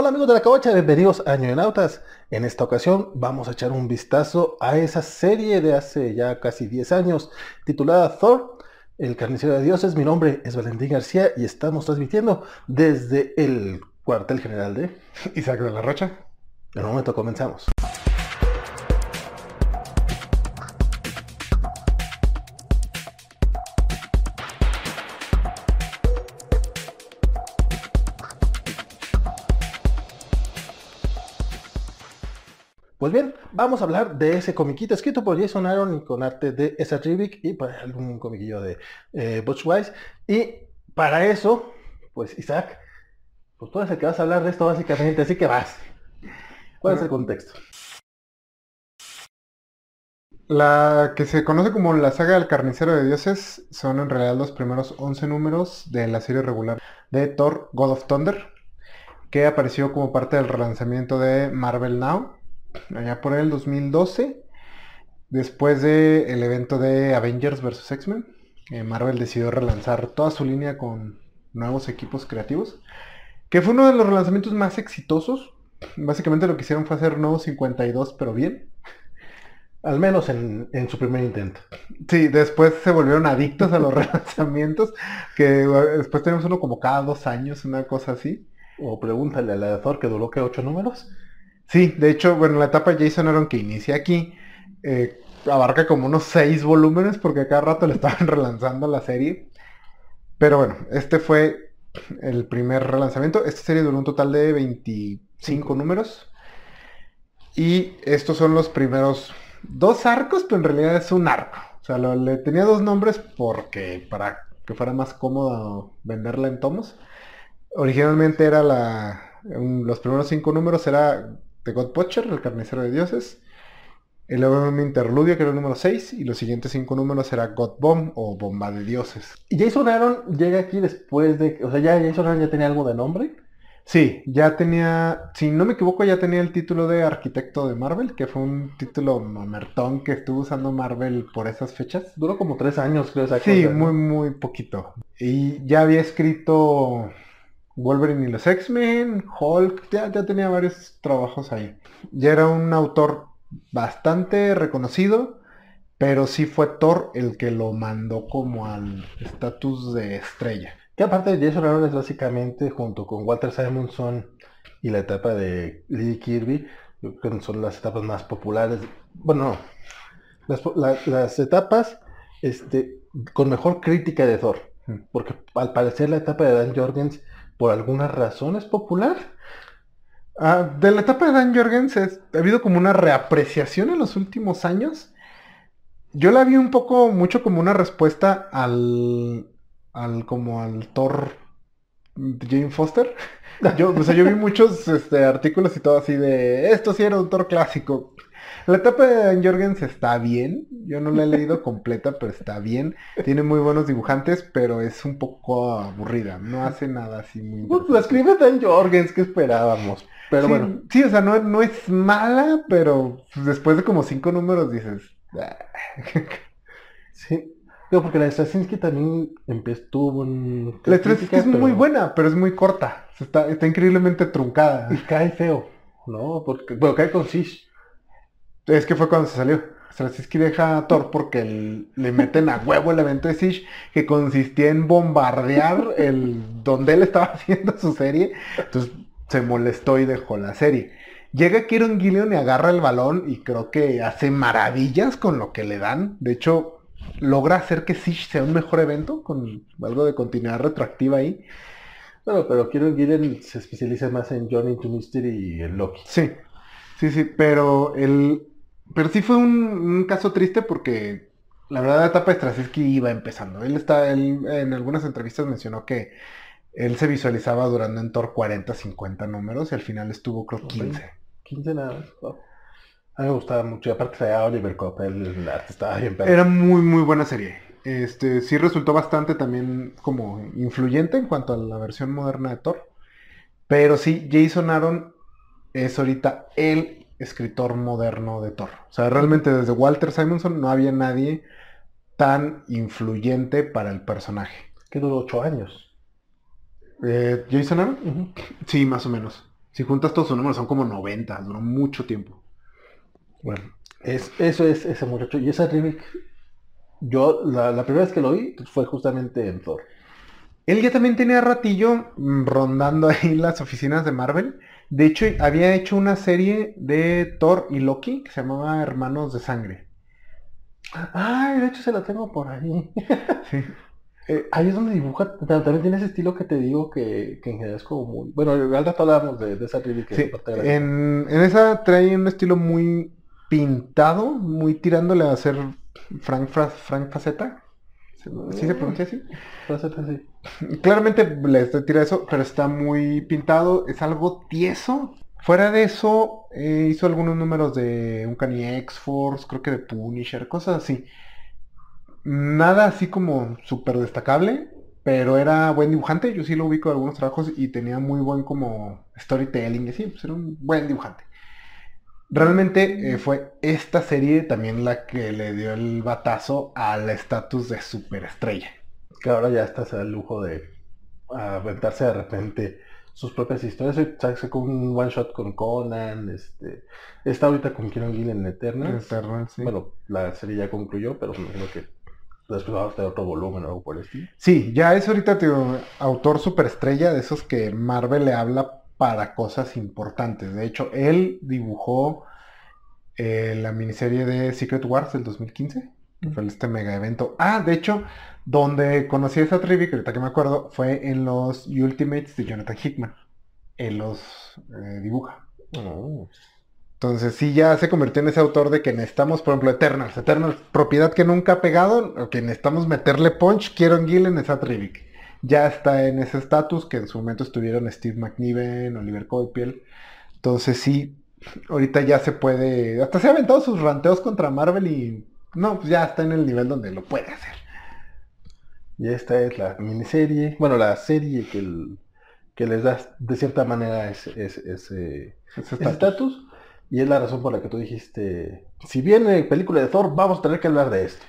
Hola amigos de la Cabocha, bienvenidos a Nautas. En esta ocasión vamos a echar un vistazo a esa serie de hace ya casi 10 años titulada Thor, el carnicero de dioses. Mi nombre es Valentín García y estamos transmitiendo desde el cuartel general de Isaac de la Rocha. En un momento comenzamos. Pues bien, vamos a hablar de ese comiquito escrito por Jason Aaron y con arte de Esa Rivik y para algún comiquillo de eh, Butch Wise. Y para eso, pues Isaac, pues tú eres el que vas a hablar de esto básicamente, así que vas. ¿Cuál es el contexto? La que se conoce como la saga del carnicero de dioses son en realidad los primeros 11 números de la serie regular de Thor God of Thunder, que apareció como parte del relanzamiento de Marvel Now allá por el 2012, después del evento de Avengers vs. X-Men, Marvel decidió relanzar toda su línea con nuevos equipos creativos, que fue uno de los relanzamientos más exitosos. Básicamente lo que hicieron fue hacer nuevos 52, pero bien. Al menos en, su primer intento. Sí, después se volvieron adictos a los relanzamientos, que después tenemos uno como cada dos años, una cosa así. O pregúntale al editor que duró que ocho números. Sí, de hecho, bueno, la etapa Jason Aaron que inicia aquí eh, abarca como unos seis volúmenes porque cada rato le estaban relanzando la serie. Pero bueno, este fue el primer relanzamiento. Esta serie duró un total de 25 números. Y estos son los primeros dos arcos, pero en realidad es un arco. O sea, le tenía dos nombres porque para que fuera más cómodo venderla en tomos. Originalmente era la... los primeros cinco números era de God Butcher, el carnicero de dioses. El nuevo interludio, que era el número 6, y los siguientes cinco números era God Bomb o Bomba de Dioses. ¿Y Jason Aaron llega aquí después de... O sea, ya Jason Aaron ya tenía algo de nombre? Sí, ya tenía, si no me equivoco, ya tenía el título de arquitecto de Marvel, que fue un título mamertón que estuvo usando Marvel por esas fechas. Duró como tres años, creo. Sí, muy, muy poquito. Y ya había escrito Wolverine y los X-Men, Hulk, ya, tenía varios trabajos ahí. Ya era un autor bastante reconocido, pero sí fue Thor el que lo mandó como al estatus de estrella. Que aparte de Jason Aaron es básicamente, junto con Walter Simonson y la etapa de Lee Kirby, son las etapas más populares. Bueno, las, las etapas este, con mejor crítica de Thor. Porque al parecer la etapa de Dan Jorgens por alguna razón es popular. Ah, de la etapa de Dan Jorgens ha habido como una reapreciación en los últimos años. Yo la vi un poco, mucho como una respuesta al, al como al Thor de Jane Foster. Yo, o sea, yo vi muchos este, artículos y todo así de, esto sí era un Thor clásico. La etapa de Dan Jorgens está bien. Yo no la he leído completa, pero está bien. Tiene muy buenos dibujantes, pero es un poco aburrida. No hace nada así muy... Pues la escribe Dan Jorgens, que esperábamos? Pero bueno. Sí, o sea, no, no es mala, pero después de como cinco números dices... Ah". sí. No, porque la de Straczynski también empezó un... La Straczynski es muy buena, pero es muy corta. Está, está increíblemente truncada. Y cae feo, ¿no? Porque, bueno, cae con Sish. Es que fue cuando se salió. Straczynski deja a Thor porque le meten a huevo el evento de Siege que consistía en bombardear el donde él estaba haciendo su serie. Entonces se molestó y dejó la serie. Llega Kieron Gillian y agarra el balón y creo que hace maravillas con lo que le dan. De hecho, logra hacer que Siege sea un mejor evento con algo de continuidad retroactiva ahí. Bueno, pero Kieron Gillian se especializa más en Johnny to Mystery y en Loki. Sí, sí, sí, pero el, pero sí fue un, caso triste porque la verdad la etapa de que iba empezando. Él está, él en algunas entrevistas mencionó que él se visualizaba durando en Thor 40, 50 números y al final estuvo creo 15. 15 nada. A mí me gustaba mucho. Y aparte de Oliver Coppel, el arte estaba bien Era muy, muy buena serie. Este, sí resultó bastante también como influyente en cuanto a la versión moderna de Thor. Pero sí, Jason Aaron es ahorita el escritor moderno de Thor. O sea, realmente desde Walter Simonson no había nadie tan influyente para el personaje. Que duró ocho años. Eh, ¿Jason Aaron? Sí, más o menos. Si juntas todos sus números son como 90, duró mucho tiempo. Bueno, es, eso es ese muchacho. Y esa remake, yo la, la primera vez que lo vi fue justamente en Thor. Él ya también tenía ratillo mm, rondando ahí las oficinas de Marvel. De hecho, había hecho una serie de Thor y Loki que se llamaba Hermanos de Sangre. Ay, de hecho se la tengo por ahí. sí. Eh, ahí es donde dibuja, también tiene ese estilo que te digo que, que en general es como muy... Bueno, al rato hablábamos de, de esa que sí, en, en, esa trae un estilo muy pintado, muy tirándole a hacer Frank, Frank Faceta. ¿Sí se pronuncia así? Faceta, sí. Claramente le tira eso, pero está muy pintado, es algo tieso. Fuera de eso, eh, hizo algunos números de Uncanny X-Force, creo que de Punisher, cosas así. Nada así como súper destacable, pero era buen dibujante. Yo sí lo ubico en algunos trabajos y tenía muy buen como storytelling y así, pues era un buen dibujante. Realmente eh, fue esta serie también la que le dio el batazo al estatus de superestrella. Que ahora ya está el lujo de aventarse de repente sus propias historias. Sacó un one shot con Conan, este, está ahorita con Kieron Gill en Eternal. sí. Bueno, la serie ya concluyó, pero me imagino que después va a tener otro volumen o algo por el estilo. Sí, ya es ahorita tío, autor superestrella de esos que Marvel le habla para cosas importantes. De hecho, él dibujó eh, la miniserie de Secret Wars del 2015. Fue este mega evento. Ah, de hecho, donde conocí a esa tribu, que ahorita que me acuerdo, fue en los Ultimates de Jonathan Hickman. Él los eh, dibuja. Oh. Entonces sí ya se convirtió en ese autor de que necesitamos, por ejemplo, Eternals. Eternals, propiedad que nunca ha pegado, o que necesitamos meterle punch, quiero en Gill en esa Trivic ya está en ese estatus que en su momento estuvieron Steve McNiven, Oliver Coypiel. Entonces sí, ahorita ya se puede, hasta se ha aventado sus ranteos contra Marvel y no, pues ya está en el nivel donde lo puede hacer. Y esta es la miniserie, bueno, la serie que, que les da de cierta manera ese, ese, estatus. Y es la razón por la que tú dijiste, si viene película de Thor, vamos a tener que hablar de esto.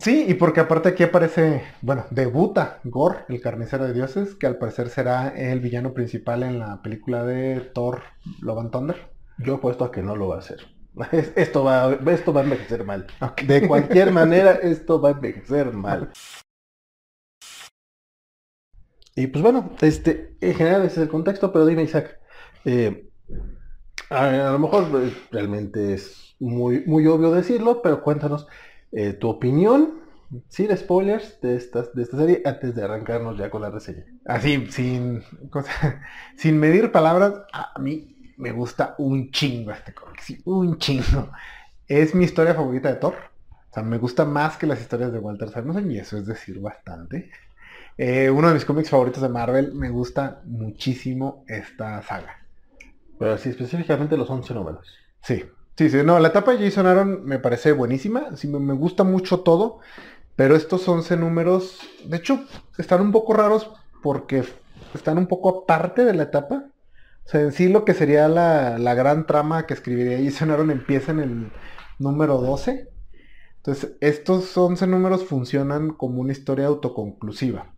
Sí, y porque aparte aquí aparece, bueno, debuta Gore, el carnicero de dioses, que al parecer será el villano principal en la película de Thor Love and Thunder. Yo apuesto a que no lo va a hacer. Esto va, esto va a envejecer mal. De cualquier manera, esto va a envejecer mal. Y pues bueno, este, en general ese es el contexto, pero dime Isaac, eh, a, lo mejor pues, realmente es muy, muy obvio decirlo, pero cuéntanos, eh, tu opinión, sin spoilers, de, estas, de esta serie antes de arrancarnos ya con la reseña. Así, sin, sin medir palabras, a mí me gusta un chingo este cómic, sí, un chingo. Es mi historia favorita de Thor. O sea, me gusta más que las historias de Walter Simonson y eso es decir bastante. Eh, uno de mis cómics favoritos de Marvel, me gusta muchísimo esta saga. Pero sí, específicamente los 11 números. Sí, Sí, sí, no, la etapa de Jason Aaron me parece buenísima, sí, me, gusta mucho todo, pero estos 11 números, de hecho, están un poco raros porque están un poco aparte de la etapa. O sea, en sí lo que sería la, la gran trama que escribiría Jason Aaron empieza en el número 12. Entonces, estos 11 números funcionan como una historia autoconclusiva.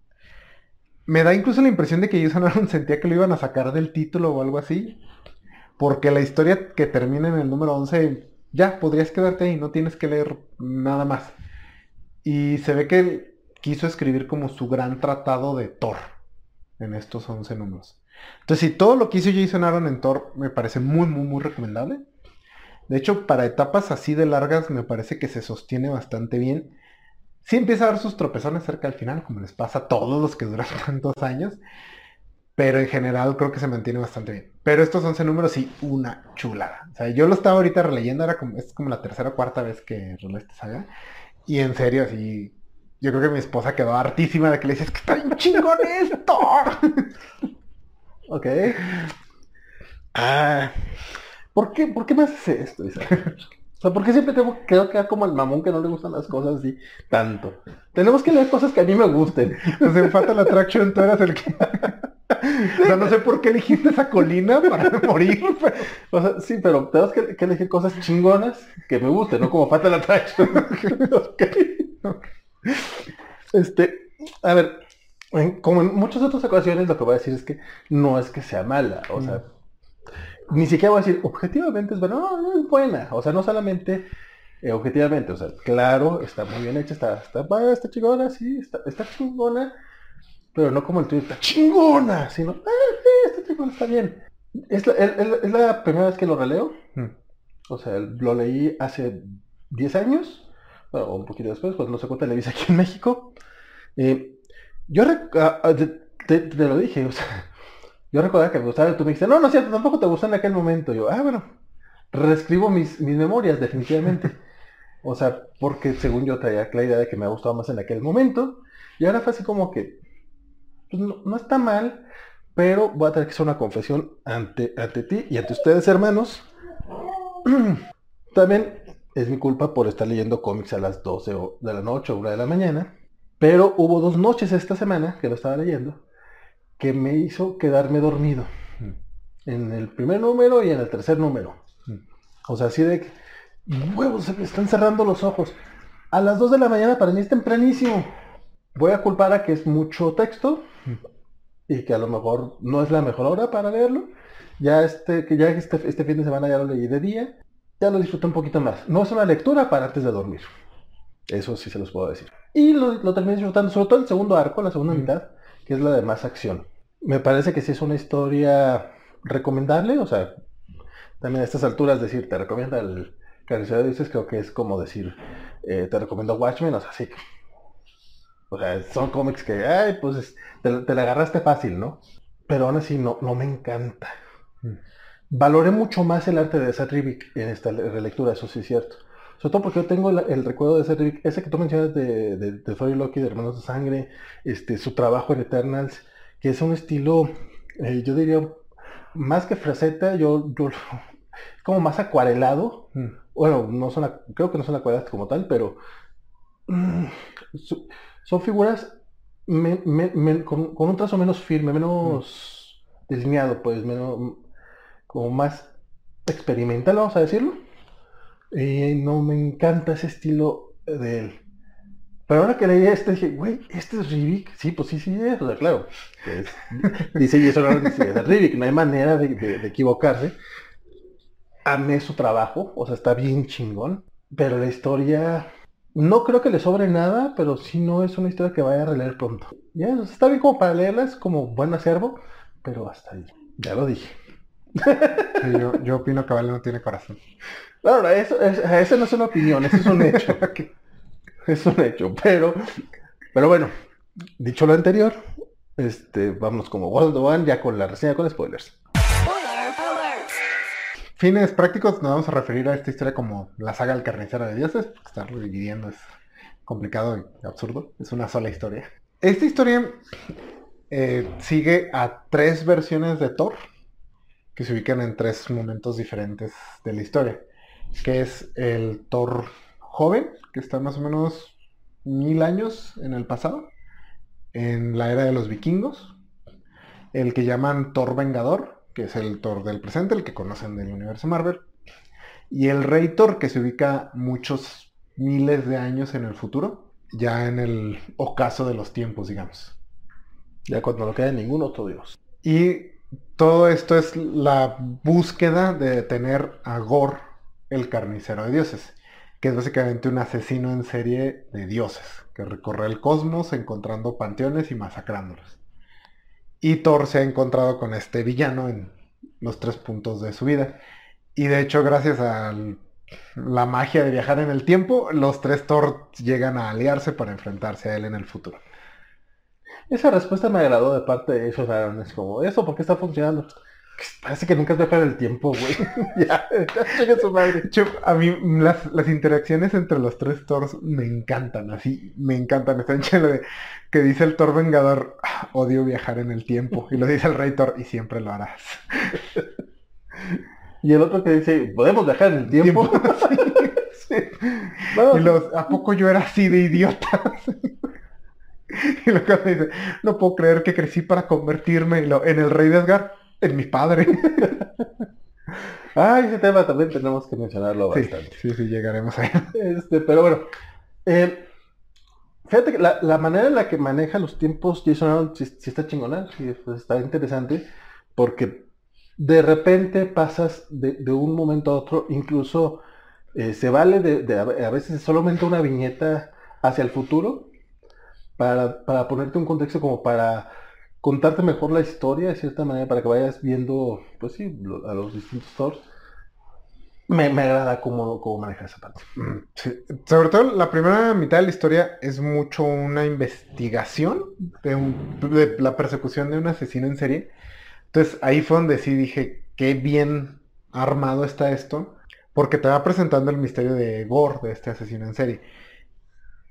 Me da incluso la impresión de que Jason Aaron sentía que lo iban a sacar del título o algo así. Porque la historia que termina en el número 11, ya, podrías quedarte ahí, no tienes que leer nada más. Y se ve que él quiso escribir como su gran tratado de Thor en estos 11 números. Entonces, si todo lo que hizo Jason Aaron en Thor me parece muy, muy, muy recomendable. De hecho, para etapas así de largas me parece que se sostiene bastante bien. Sí empieza a dar sus tropezones cerca del final, como les pasa a todos los que duran tantos años. Pero en general creo que se mantiene bastante bien. Pero estos 11 números sí, una chulada. O sea, yo lo estaba ahorita releyendo, era como, es como la tercera o cuarta vez que releo esta saga. Y en serio, así, yo creo que mi esposa quedó hartísima de que le dices que está bien chingón esto. ok. Ah, ¿por qué, ¿por qué me haces esto, Isaac? O sea, ¿por qué siempre tengo que quedar como el mamón que no le gustan las cosas así tanto? Tenemos que leer cosas que a mí me gusten. Nos enfata la atracción, tú eras el que... o sea, no sé por qué elegiste esa colina para morir. O sea, sí, pero tenemos que, elegir cosas chingonas que me gusten, no como Fatal Attraction. Este, a ver, como en muchas otras ocasiones lo que voy a decir es que no es que sea mala, o sea, ni siquiera voy a decir, objetivamente es buena, no, no es buena. O sea, no solamente eh, objetivamente, o sea, claro, está muy bien hecha, está, está, está chingona, sí, está, está chingona, pero no como el tuyo, está chingona, sino, ah, sí, está chingona, está bien. Es la, es la primera vez que lo releo. Hmm. O sea, lo leí hace 10 años, bueno, un poquito después, cuando lo sacó Televisa aquí en México. Eh, yo ah, ah, te, lo dije, o sea, yo recordaba que me gustaba, y tú me dijiste, no, no es cierto, tampoco te gustó en aquel momento. Yo, ah, bueno, reescribo mis, mis memorias, definitivamente. O sea, porque según yo traía la idea de que me ha gustado más en aquel momento. Y ahora fue así como que, pues no, está mal, pero voy a tener que hacer una confesión ante, ante ti y ante ustedes, hermanos. También es mi culpa por estar leyendo cómics a las 12 de la noche o 1 de la mañana. Pero hubo dos noches esta semana que lo estaba leyendo que me hizo quedarme dormido. En el primer número y en el tercer número. O sea, así de que huevos, se me están cerrando los ojos. A las 2 de la mañana para mí es tempranísimo. Voy a culpar a que es mucho texto y que a lo mejor no es la mejor hora para leerlo. Ya este, que ya este, este fin de semana ya lo leí de día, ya lo disfruté un poquito más. No es una lectura para antes de dormir. Eso sí se los puedo decir. Y lo, lo terminé disfrutando, sobre todo el segundo arco, la segunda mitad, que es la de más acción. Me parece que sí es una historia recomendable, o sea, también a estas alturas decir, te recomienda el, Carnicero dices creo que es como decir, eh, te recomiendo Watchmen, o sea, sí. O sea, son cómics que, ay, pues te, la agarraste fácil, ¿no? Pero aún así no, no me encanta. Mm. Valoré mucho más el arte de Seth en esta relectura, eso sí es cierto. Sobre todo porque yo tengo el, recuerdo de Seth ese que tú mencionas de, de, de Loki, de Hermanos de Sangre, este, su trabajo en Eternals, que es un estilo, eh, yo diría, más que fraseta, yo, yo como más acuarelado. Mm. Bueno, no son, creo que no son acuarelas como tal, pero mm, son figuras con, un trazo menos firme, menos mm. delineado, pues, menos, como más experimental, vamos a decirlo. Y no me encanta ese estilo de él. Pero ahora que leí este, dije, güey, ¿este es Rivik? Sí, pues sí, sí es. Claro. dice, y eso no es Rivik, no hay manera de equivocarse amé su trabajo, o sea, está bien chingón, pero la historia no creo que le sobre nada, pero sí no es una historia que vaya a releer pronto. Ya, está bien como para leerla, es como buen acervo, pero hasta ahí. Ya lo dije. Yo, opino que Vale no tiene corazón. Claro, eso, eso no es una opinión, eso es un hecho. es un hecho, pero, pero bueno, dicho lo anterior, este, vamos como World One ya con la reseña con spoilers fines prácticos nos vamos a referir a esta historia como la saga del carnicero de dioses, porque estarlo dividiendo es complicado y absurdo, es una sola historia. Esta historia eh, sigue a tres versiones de Thor, que se ubican en tres momentos diferentes de la historia, que es el Thor joven, que está más o menos mil años en el pasado, en la era de los vikingos, el que llaman Thor Vengador, que es el Thor del presente, el que conocen del universo Marvel, y el Rey Thor, que se ubica muchos miles de años en el futuro, ya en el ocaso de los tiempos, digamos. Ya cuando no queda ningún otro dios. Y todo esto es la búsqueda de detener a Gor, el carnicero de dioses, que es básicamente un asesino en serie de dioses, que recorre el cosmos encontrando panteones y masacrándolos. Y Thor se ha encontrado con este villano en los tres puntos de su vida. Y de hecho, gracias a la magia de viajar en el tiempo, los tres Thor llegan a aliarse para enfrentarse a él en el futuro. Esa respuesta me agradó de parte de esos varones, como, ¿eso por qué está funcionando? Parece que nunca has viajado el tiempo, güey. ya, ya su madre. a mí las, las, interacciones entre los tres Thors me encantan, así, me encantan. Están lleno de que dice el Thor Vengador, ah, odio viajar en el tiempo. Y lo dice el Rey Thor, y siempre lo harás. y el otro que dice, ¿podemos viajar en el tiempo? sí, Y los, ¿a poco yo era así de idiota? y luego dice, no puedo creer que crecí para convertirme en el Rey de Asgard en mi padre. ah, ese tema también tenemos que mencionarlo bastante. Sí, sí, llegaremos ahí. Este, pero bueno. Eh, fíjate que la, manera en la que maneja los tiempos Jason Aaron sí, está chingona, sí, pues, está interesante, porque de repente pasas de, un momento a otro, incluso eh, se vale de, a veces solamente una viñeta hacia el futuro para, para ponerte un contexto como para contarte mejor la historia de cierta manera para que vayas viendo, pues sí, a los distintos Thors. Me, agrada cómo, cómo maneja esa parte. Mm, Sobre todo la primera mitad de la historia es mucho una investigación de, la persecución de un asesino en serie. Entonces ahí fue donde sí dije, qué bien armado está esto, porque te va presentando el misterio de Gore, de este asesino en serie.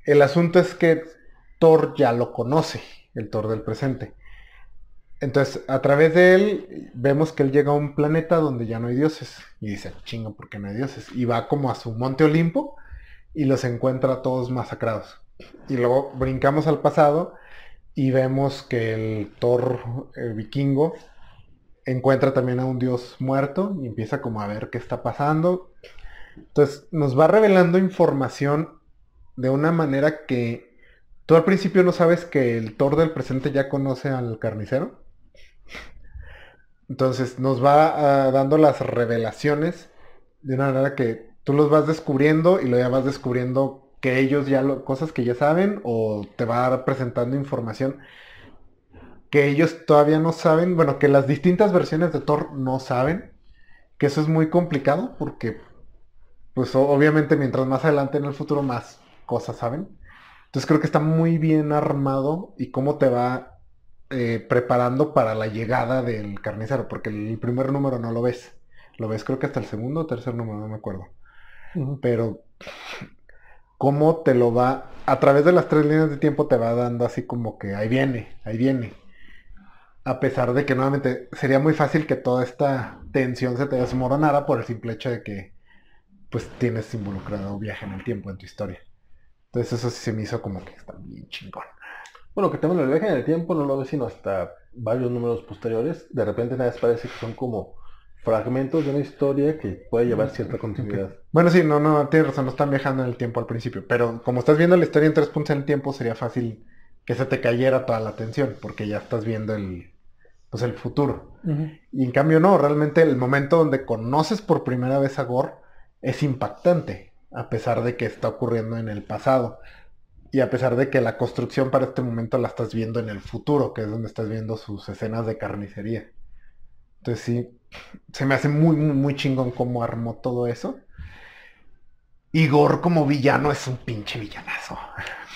El asunto es que Thor ya lo conoce, el Thor del presente. Entonces, a través de él, vemos que él llega a un planeta donde ya no hay dioses. Y dice, chingo, ¿por qué no hay dioses? Y va como a su monte Olimpo y los encuentra todos masacrados. Y luego brincamos al pasado y vemos que el Thor vikingo encuentra también a un dios muerto y empieza como a ver qué está pasando. Entonces, nos va revelando información de una manera que tú al principio no sabes que el Thor del presente ya conoce al carnicero. Entonces nos va ah, dando las revelaciones de una manera que tú los vas descubriendo y luego ya vas descubriendo que ellos ya lo, cosas que ya saben o te va presentando información que ellos todavía no saben, bueno, que las distintas versiones de Thor no saben, que eso es muy complicado porque pues obviamente mientras más adelante en el futuro más cosas saben. Entonces creo que está muy bien armado y cómo te va eh, preparando para la llegada del carnicero, porque el primer número no lo ves. Lo ves creo que hasta el segundo o tercer número, no me acuerdo. Pero cómo te lo va, a través de las tres líneas de tiempo te va dando así como que ahí viene, ahí viene. A pesar de que nuevamente sería muy fácil que toda esta tensión se te desmoronara por el simple hecho de que pues tienes involucrado un viaje en el tiempo en tu historia. Entonces eso sí se me hizo como que está bien chingón. Bueno, que tenemos el viaje en el tiempo no lo ves sino hasta varios números posteriores. De repente nada parece que son como fragmentos de una historia que puede llevar cierta continuidad. Bueno, sí, no, no, tienes razón, no están viajando en el tiempo al principio, pero como estás viendo la historia en tres puntos en el tiempo, sería fácil que se te cayera toda la atención, porque ya estás viendo el, pues el futuro. Y en cambio no, realmente el momento donde conoces por primera vez a Gore es impactante, a pesar de que está ocurriendo en el pasado. Y a pesar de que la construcción para este momento la estás viendo en el futuro, que es donde estás viendo sus escenas de carnicería. Entonces sí, se me hace muy, muy, muy chingón cómo armó todo eso. Igor como villano es un pinche villanazo.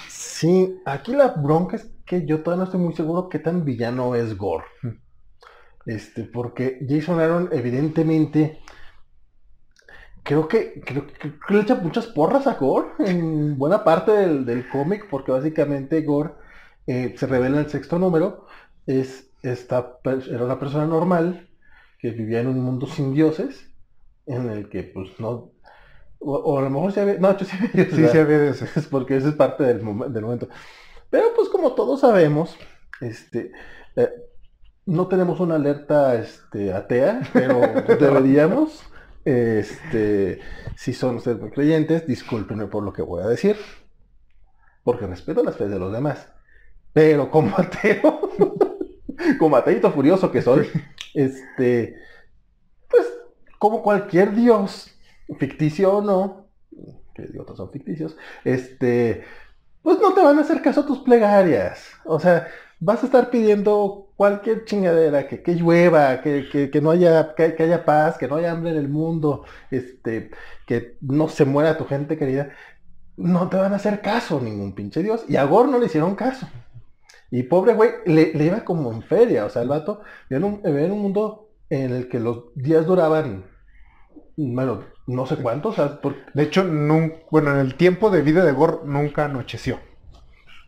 Sí, aquí la bronca es que yo todavía no estoy muy seguro qué tan villano es Gore. Este, porque Jason Aaron evidentemente creo que, creo, que le echa muchas porras a Gore en buena parte del, cómic, porque básicamente Gore eh, se revela en el sexto número, es, esta, era una persona normal que vivía en un mundo sin dioses, en el que pues no, o, a lo mejor sí había, no, sí había dioses, sí, sí había dioses. porque eso es parte del, del momento. Pero pues como todos sabemos, este, eh, no tenemos una alerta este, atea, pero deberíamos. Este, si son ustedes muy creyentes, discúlpenme por lo que voy a decir, porque respeto las fe de los demás. Pero como ateo, como ateito furioso que soy, este, pues como cualquier dios, ficticio o no, que otros son ficticios, este, pues no te van a hacer caso a tus plegarias. O sea, vas a estar pidiendo cualquier chingadera, que, que llueva, que, no haya, que, haya paz, que no haya hambre en el mundo, este, que no se muera tu gente querida, no te van a hacer caso ningún pinche Dios. Y a Gor no le hicieron caso. Y pobre güey, le, iba como en feria. O sea, el vato vivía en un, mundo en el que los días duraban, bueno, no sé cuántos. De hecho, bueno, en el tiempo de vida de Gor nunca anocheció.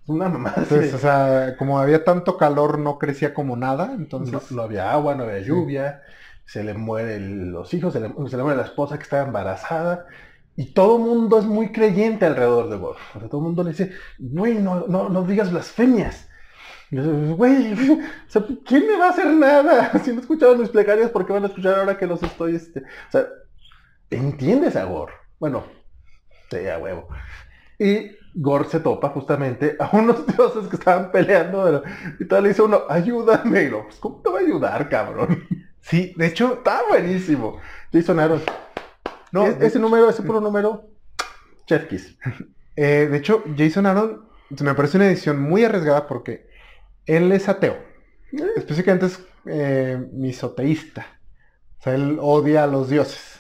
Una mamá. Entonces, o sea, como había tanto calor, no crecía como nada. Entonces. No, había agua, no había lluvia. Se le mueren los hijos, se le, muere la esposa que estaba embarazada. Y todo el mundo es muy creyente alrededor de vos. todo el mundo le dice, güey, no, no, no digas blasfemias. Güey, ¿quién me va a hacer nada? Si no escuchaban mis plegarias, ¿por qué van a escuchar ahora que los estoy, este? O sea, ¿entiendes a Bueno, sí, a huevo. Y Gore se topa justamente a unos dioses que estaban peleando. Y tal le dice uno, ayúdame. Y lo, pues, ¿cómo te va a ayudar, cabrón? Sí, de hecho, Está buenísimo. Jason Aaron. No, Es- ese número, ese puro número, Chef Kiss. eh, de hecho, Jason Aaron me parece una edición muy arriesgada porque él es ateo. Específicamente es eh, misoteísta. O sea, él odia a los dioses.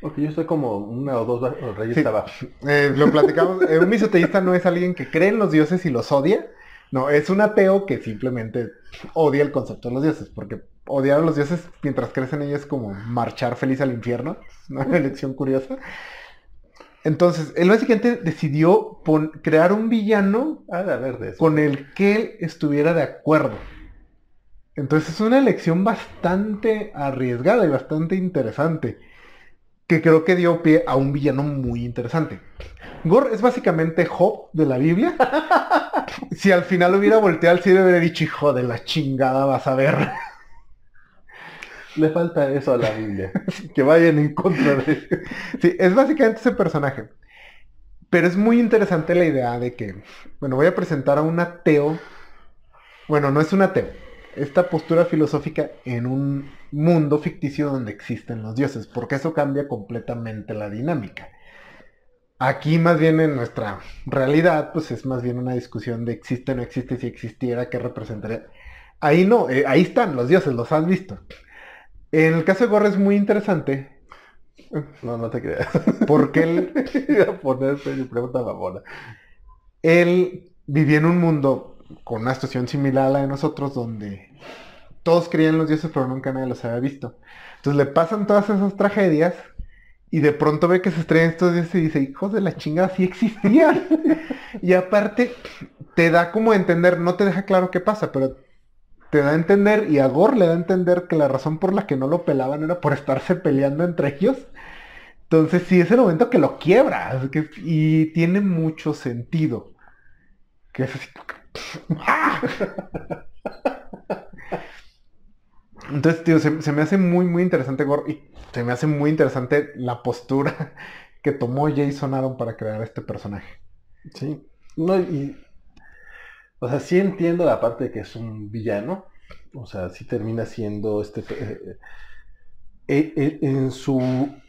Porque yo estoy como una o dos reyes Sí. abajo. Eh, lo platicamos. eh, un misoteísta no es alguien que cree en los dioses y los odia. No, es un ateo que simplemente odia el concepto de los dioses. Porque odiar a los dioses mientras crees en ellos es como marchar feliz al infierno. Es una elección curiosa. Entonces, él básicamente decidió crear un villano Ah, verde. con el que él estuviera de acuerdo. Entonces es una elección bastante arriesgada y bastante interesante. Que creo que dio pie a un villano muy interesante. Gore es básicamente Job de la Biblia. si al final hubiera volteado al cielo hubiera dicho, hijo de la chingada, vas a ver. Le falta eso a la Biblia. que vayan en contra de... Sí, es básicamente ese personaje. Pero es muy interesante la idea de que, bueno, voy a presentar a un ateo. Bueno, no es un ateo. Esta postura filosófica en un mundo ficticio donde existen los dioses, porque eso cambia completamente la dinámica. Aquí más bien en nuestra realidad, pues es más bien una discusión de existe no existe, si existiera, qué representaría. Ahí no, eh, ahí están los dioses, los has visto. En el caso de Gorra es muy interesante No, no te creas. porque él a ponerse mi pregunta mamona. él vivía en un mundo con una situación similar a la de nosotros, donde todos creían los dioses, pero nunca nadie los había visto. Entonces le pasan todas esas tragedias y de pronto ve que se estrellan estos dioses y dice, hijos de la chingada, sí existían. y aparte, te da como a entender, no te deja claro qué pasa, pero te da a entender, y a Gore le da a entender que la razón por la que no lo pelaban era por estarse peleando entre ellos. Entonces sí, es el momento que lo quiebra. que- y tiene mucho sentido. Que es así. ¡ah! Entonces, tío, se, me hace muy, muy interesante Gore. Y se me hace muy interesante la postura que tomó Jason Aaron para crear este personaje. Sí. No. O sea, sí entiendo la parte de que es un villano. O sea, sí termina siendo este... eh, eh, eh, en su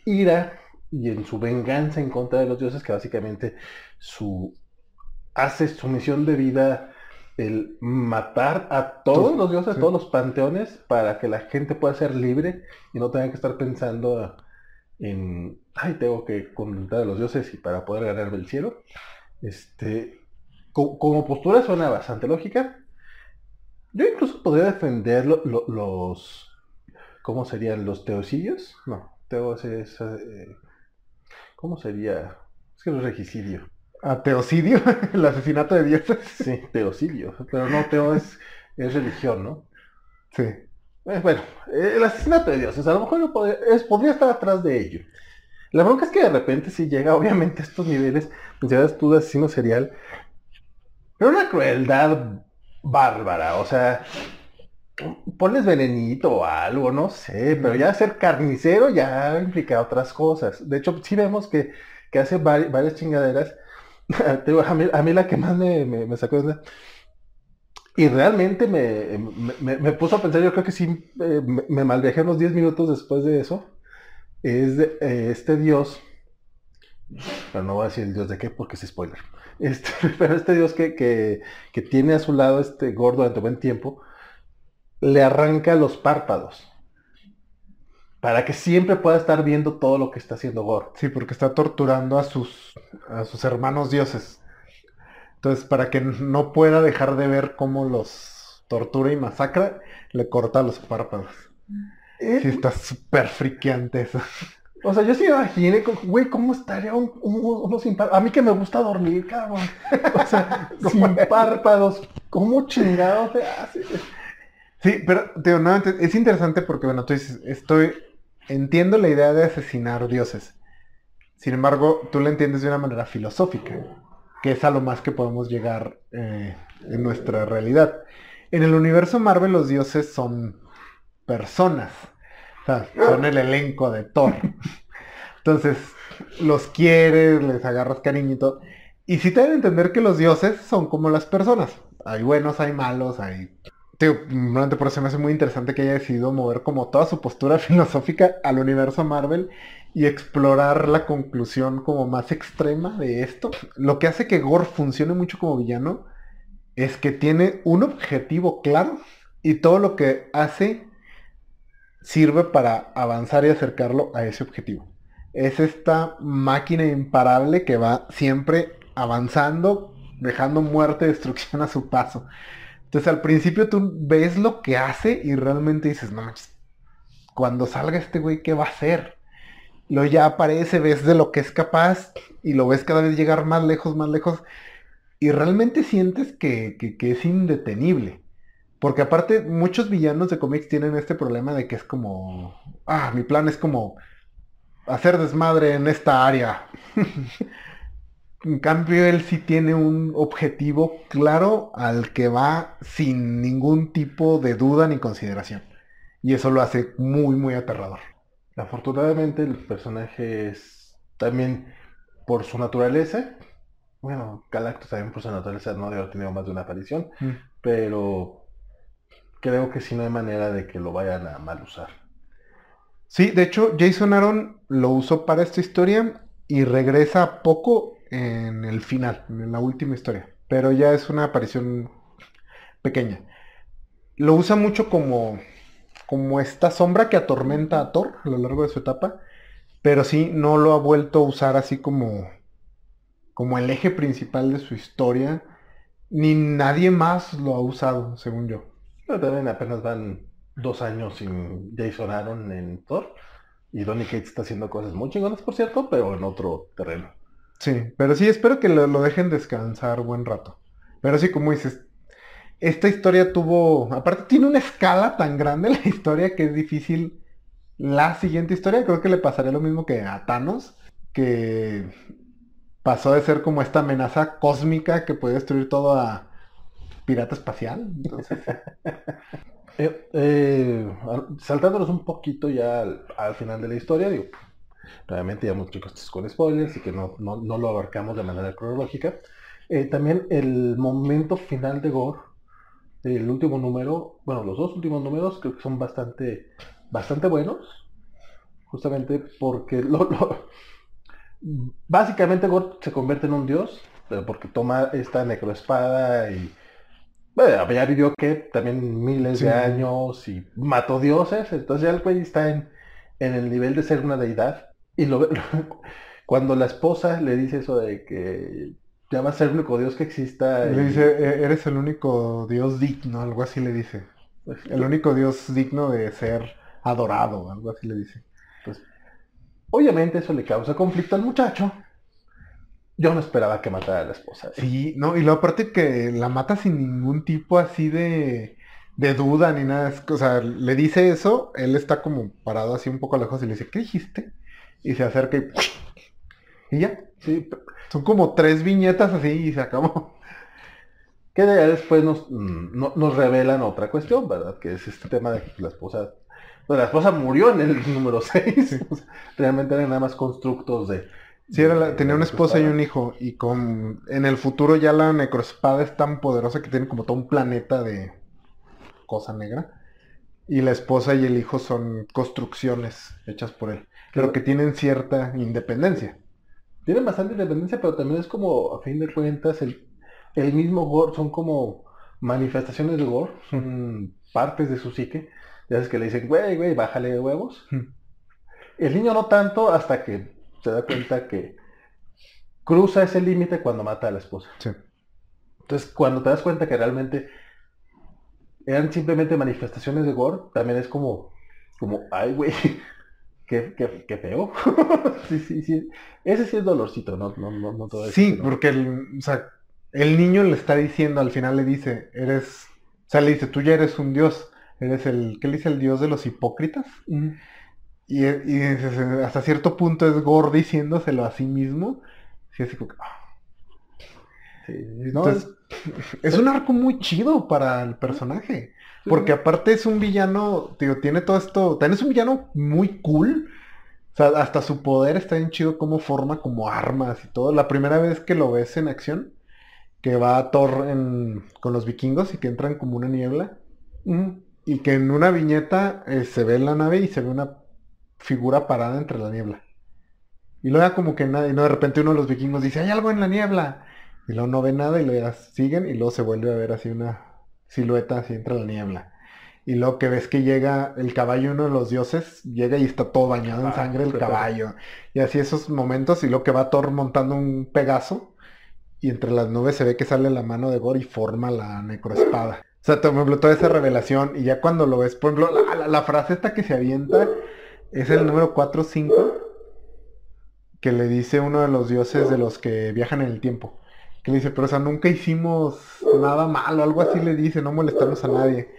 ira y en su venganza en contra de los dioses, que básicamente su hace su misión de vida el matar a todos Todo, los dioses, sí. todos los panteones, para que la gente pueda ser libre y no tenga que estar pensando en, ay, tengo que contentar a los dioses y para poder ganarme el cielo. Este, co- como postura suena bastante lógica. Yo incluso podría defender lo- lo- los, ¿cómo serían los teocidios? No, teos es, eh, ¿cómo sería? Es que no es regicidio. A teocidio, el asesinato de dioses. Sí, teocidio, pero no, teo es, es religión, ¿no? Sí. Eh, bueno, eh, el asesinato de dioses, a lo mejor podría, es- podría estar atrás de ello. La bronca es que de repente si llega, obviamente, a estos niveles, mencionadas tú de asesino serial, pero una crueldad bárbara, o sea, ponles venenito o algo, no sé, pero ya ser carnicero ya implica otras cosas. De hecho, sí vemos que, que hace vari- varias chingaderas. A, mí, a mí la que más me, me- sacó de y realmente me, me- me- puso a pensar, yo creo que sí, eh, me, malviajé unos 10 minutos después de eso. Es de- eh, este dios, pero no voy a decir el dios de qué porque es spoiler. Este, pero este dios que, que, que tiene a su lado este gordo durante buen tiempo, le arranca los párpados. Para que siempre pueda estar viendo todo lo que está haciendo Gore. Sí, porque está torturando a sus, a sus hermanos dioses. Entonces, para que no pueda dejar de ver cómo los tortura y masacra, le corta los párpados. Eh, Sí, está súper friqueante eso. O sea, yo sí me imaginé, güey, ¿cómo estaría un, un- uno sin párpados? A mí que me gusta dormir, cabrón. O sea, sin párpados. ¿Cómo chingado te hace? Sí, pero tío, nuevamente, es interesante porque, bueno, tú dices, estoy, entiendo la idea de asesinar dioses. Sin embargo, tú la entiendes de una manera filosófica, que es a lo más que podemos llegar eh, en nuestra realidad. En el universo Marvel los dioses son personas, o sea, son el elenco de Thor. Entonces, los quieres, les agarras todo. Y sí te deben entender que los dioses son como las personas. Hay buenos, hay malos, hay tío, por eso me hace muy interesante que haya decidido mover como toda su postura filosófica al universo Marvel y explorar la conclusión como más extrema de esto. Lo que hace que Gore funcione mucho como villano es que tiene un objetivo claro y todo lo que hace sirve para avanzar y acercarlo a ese objetivo. Es esta máquina imparable que va siempre avanzando, dejando muerte y destrucción a su paso. Entonces al principio tú ves lo que hace y realmente dices, no manches, cuando salga este güey, ¿qué va a hacer? Luego ya aparece, ves de lo que es capaz y lo ves cada vez llegar más lejos, más lejos. Y realmente sientes que, que es indetenible. Porque aparte, muchos villanos de cómics tienen este problema de que es como, ah, mi plan es como hacer desmadre en esta área. en cambio, él sí tiene un objetivo claro al que va sin ningún tipo de duda ni consideración. Y eso lo hace muy, muy aterrador. Afortunadamente el personaje es también por su naturaleza. Bueno, Galactus también por su naturaleza no debe haber tenido más de una aparición. Mm. Pero creo que sí no hay manera de que lo vayan a mal usar. Sí, de hecho, Jason Aaron lo usó para esta historia y regresa poco en el final, en la última historia. Pero ya es una aparición pequeña. Lo usa mucho como, como esta sombra que atormenta a Thor a lo largo de su etapa. Pero sí, no lo ha vuelto a usar así como, como el eje principal de su historia. Ni nadie más lo ha usado, según yo. Pero también apenas van dos años sin Jason Aaron en Thor. Y Donny Cates está haciendo cosas muy chingonas, por cierto, pero en otro terreno. Sí, pero sí, espero que lo, dejen descansar buen rato. Pero sí, como dices, esta historia tuvo, aparte tiene una escala tan grande la historia que es difícil la siguiente historia. Creo que le pasaría lo mismo que a Thanos, que pasó de ser como esta amenaza cósmica que puede destruir todo a pirata espacial. Eh, eh, saltándonos un poquito ya al, final de la historia, digo, realmente ya muchos chicos con spoilers y que no, lo abarcamos de manera cronológica. Eh, también el momento final de Gore, el último número, bueno, los dos últimos números creo que son bastante, bastante buenos, justamente porque básicamente Gore se convierte en un dios, porque toma esta necroespada y bueno, ya vivió que también miles de años y mató dioses, entonces ya el güey está en, el nivel de ser una deidad. Y lo, cuando la esposa le dice eso de que ya va a ser el único dios que exista. Le dice, e-, eres el único dios digno, algo así le dice. Pues, el único dios digno de ser adorado, algo así le dice. Pues, obviamente eso le causa conflicto al muchacho. Yo no esperaba que matara a la esposa. Sí, no, y luego aparte que la mata sin ningún tipo así de, de duda ni nada. o sea, le dice eso, él está como parado así un poco lejos y le dice, ¿qué dijiste? Y se acerca y... Y ya. Sí, son como tres viñetas así y se acabó. Que ya después nos, nos revelan otra cuestión, ¿verdad? Que es este tema de que la esposa... Bueno, la esposa murió en el número 6. realmente eran nada más constructos de Sí, era tenía una esposa y un hijo. Y con en el futuro ya la necroespada es tan poderosa que tiene como todo un planeta de cosa negra. Y la esposa y el hijo son construcciones hechas por él. Pero que tienen cierta independencia. Tienen bastante independencia, pero también es como, a fin de cuentas, el, el mismo Gore, son como manifestaciones de Gore, son partes de su psique. Ya es que le dicen, güey, güey, bájale de huevos. El niño no tanto hasta que se da cuenta que cruza ese límite cuando mata a la esposa. Entonces, cuando te das cuenta que realmente eran simplemente manifestaciones de gore, también es como, como, ay, güey, qué, qué, feo. sí, sí, sí. Ese sí es dolorcito, no, no, no, no todo Sí, porque el, o sea, el niño le está diciendo, al final le dice, eres, o sea, le dice, tú ya eres un dios, eres el, ¿qué le dice el dios de los hipócritas? Y, hasta cierto punto es Gore diciéndoselo a sí mismo. Sí, así como ah". es, un arco muy chido para el personaje. Porque aparte es un villano, tío, tiene todo esto. También es un villano muy cool. O sea, hasta su poder está bien chido como forma como armas y todo. La primera vez que lo ves en acción, que va a Thor con los vikingos y que entran como una niebla y que en una viñeta eh, se ve la nave y se ve una figura parada entre la niebla. Y luego ya como que nada, y no de repente uno de los vikingos dice, hay algo en la niebla. Y luego no ve nada y luego siguen y luego se vuelve a ver así una silueta así entre la niebla. Y luego que ves que llega el caballo, uno de los dioses, llega y está todo bañado en sangre el caballo. Y así esos momentos, y luego que va Thor montando un Pegaso, y entre las nubes se ve que sale la mano de Gore y forma la necroespada. O sea, por ejemplo, toda esa revelación, y ya cuando lo ves, por ejemplo, la, la- la frase esta que se avienta es el número 4 5, que le dice uno de los dioses de los que viajan en el tiempo. Que le dice, pero o sea, nunca hicimos nada malo, algo así le dice, no molestarnos a nadie.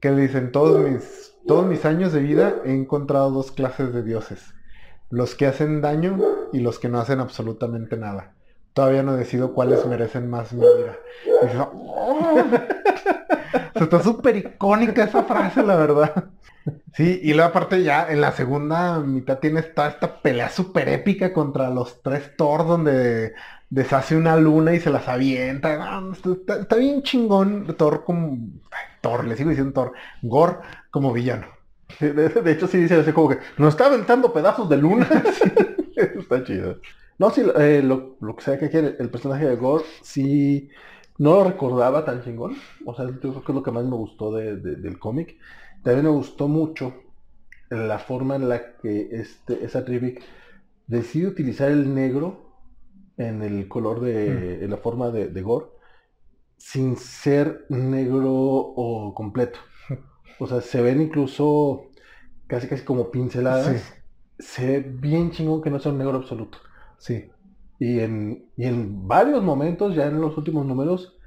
Que le dicen, todos mis, todos mis años de vida he encontrado dos clases de dioses. Los que hacen daño y los que no hacen absolutamente nada. Todavía no decido cuáles merecen más mi ira. Y "Oh". Está súper icónica esa frase, la verdad. Sí, y luego aparte ya en la segunda mitad tienes toda esta pelea súper épica contra los tres Thor donde deshace una luna y se las avienta. Ah, Está, bien chingón Thor como... Thor, le sigo diciendo Thor. Gore como villano. De, hecho, sí dice así como que nos está aventando pedazos de luna. Está chido. No, sí, eh, lo, que sea que aquí el, personaje de Gore, sí, no lo recordaba tan chingón. O sea, yo creo que es lo que más me gustó de- de- del cómic. También me gustó mucho la forma en la que este, esa Trivik decide utilizar el negro en el color de, en la forma de, de Gore, sin ser negro o completo. O sea, se ven incluso casi casi como pinceladas. Sí. Se ve bien chingón que no sea un negro absoluto. Sí. Y en, y en varios momentos, ya en los últimos números,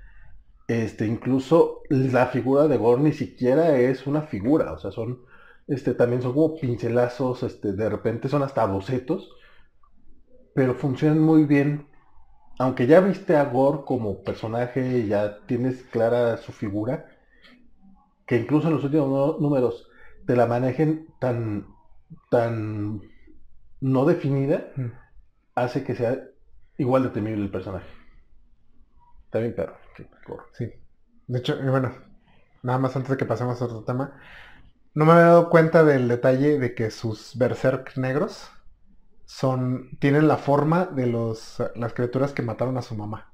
este, incluso la figura de Gore ni siquiera es una figura. O sea, son, este, también son como pincelazos, este, de repente son hasta bocetos. Pero funcionan muy bien. Aunque ya viste a Gore como personaje y ya tienes clara su figura, que incluso en los últimos números te la manejen tan, tan no definida, Mm. hace que sea igual de temible el personaje. Bien perro. que Gore. Sí. De hecho, bueno, nada más antes de que pasemos a otro tema, no me había dado cuenta del detalle de que sus berserk negros son tienen la forma de los las criaturas que mataron a su mamá.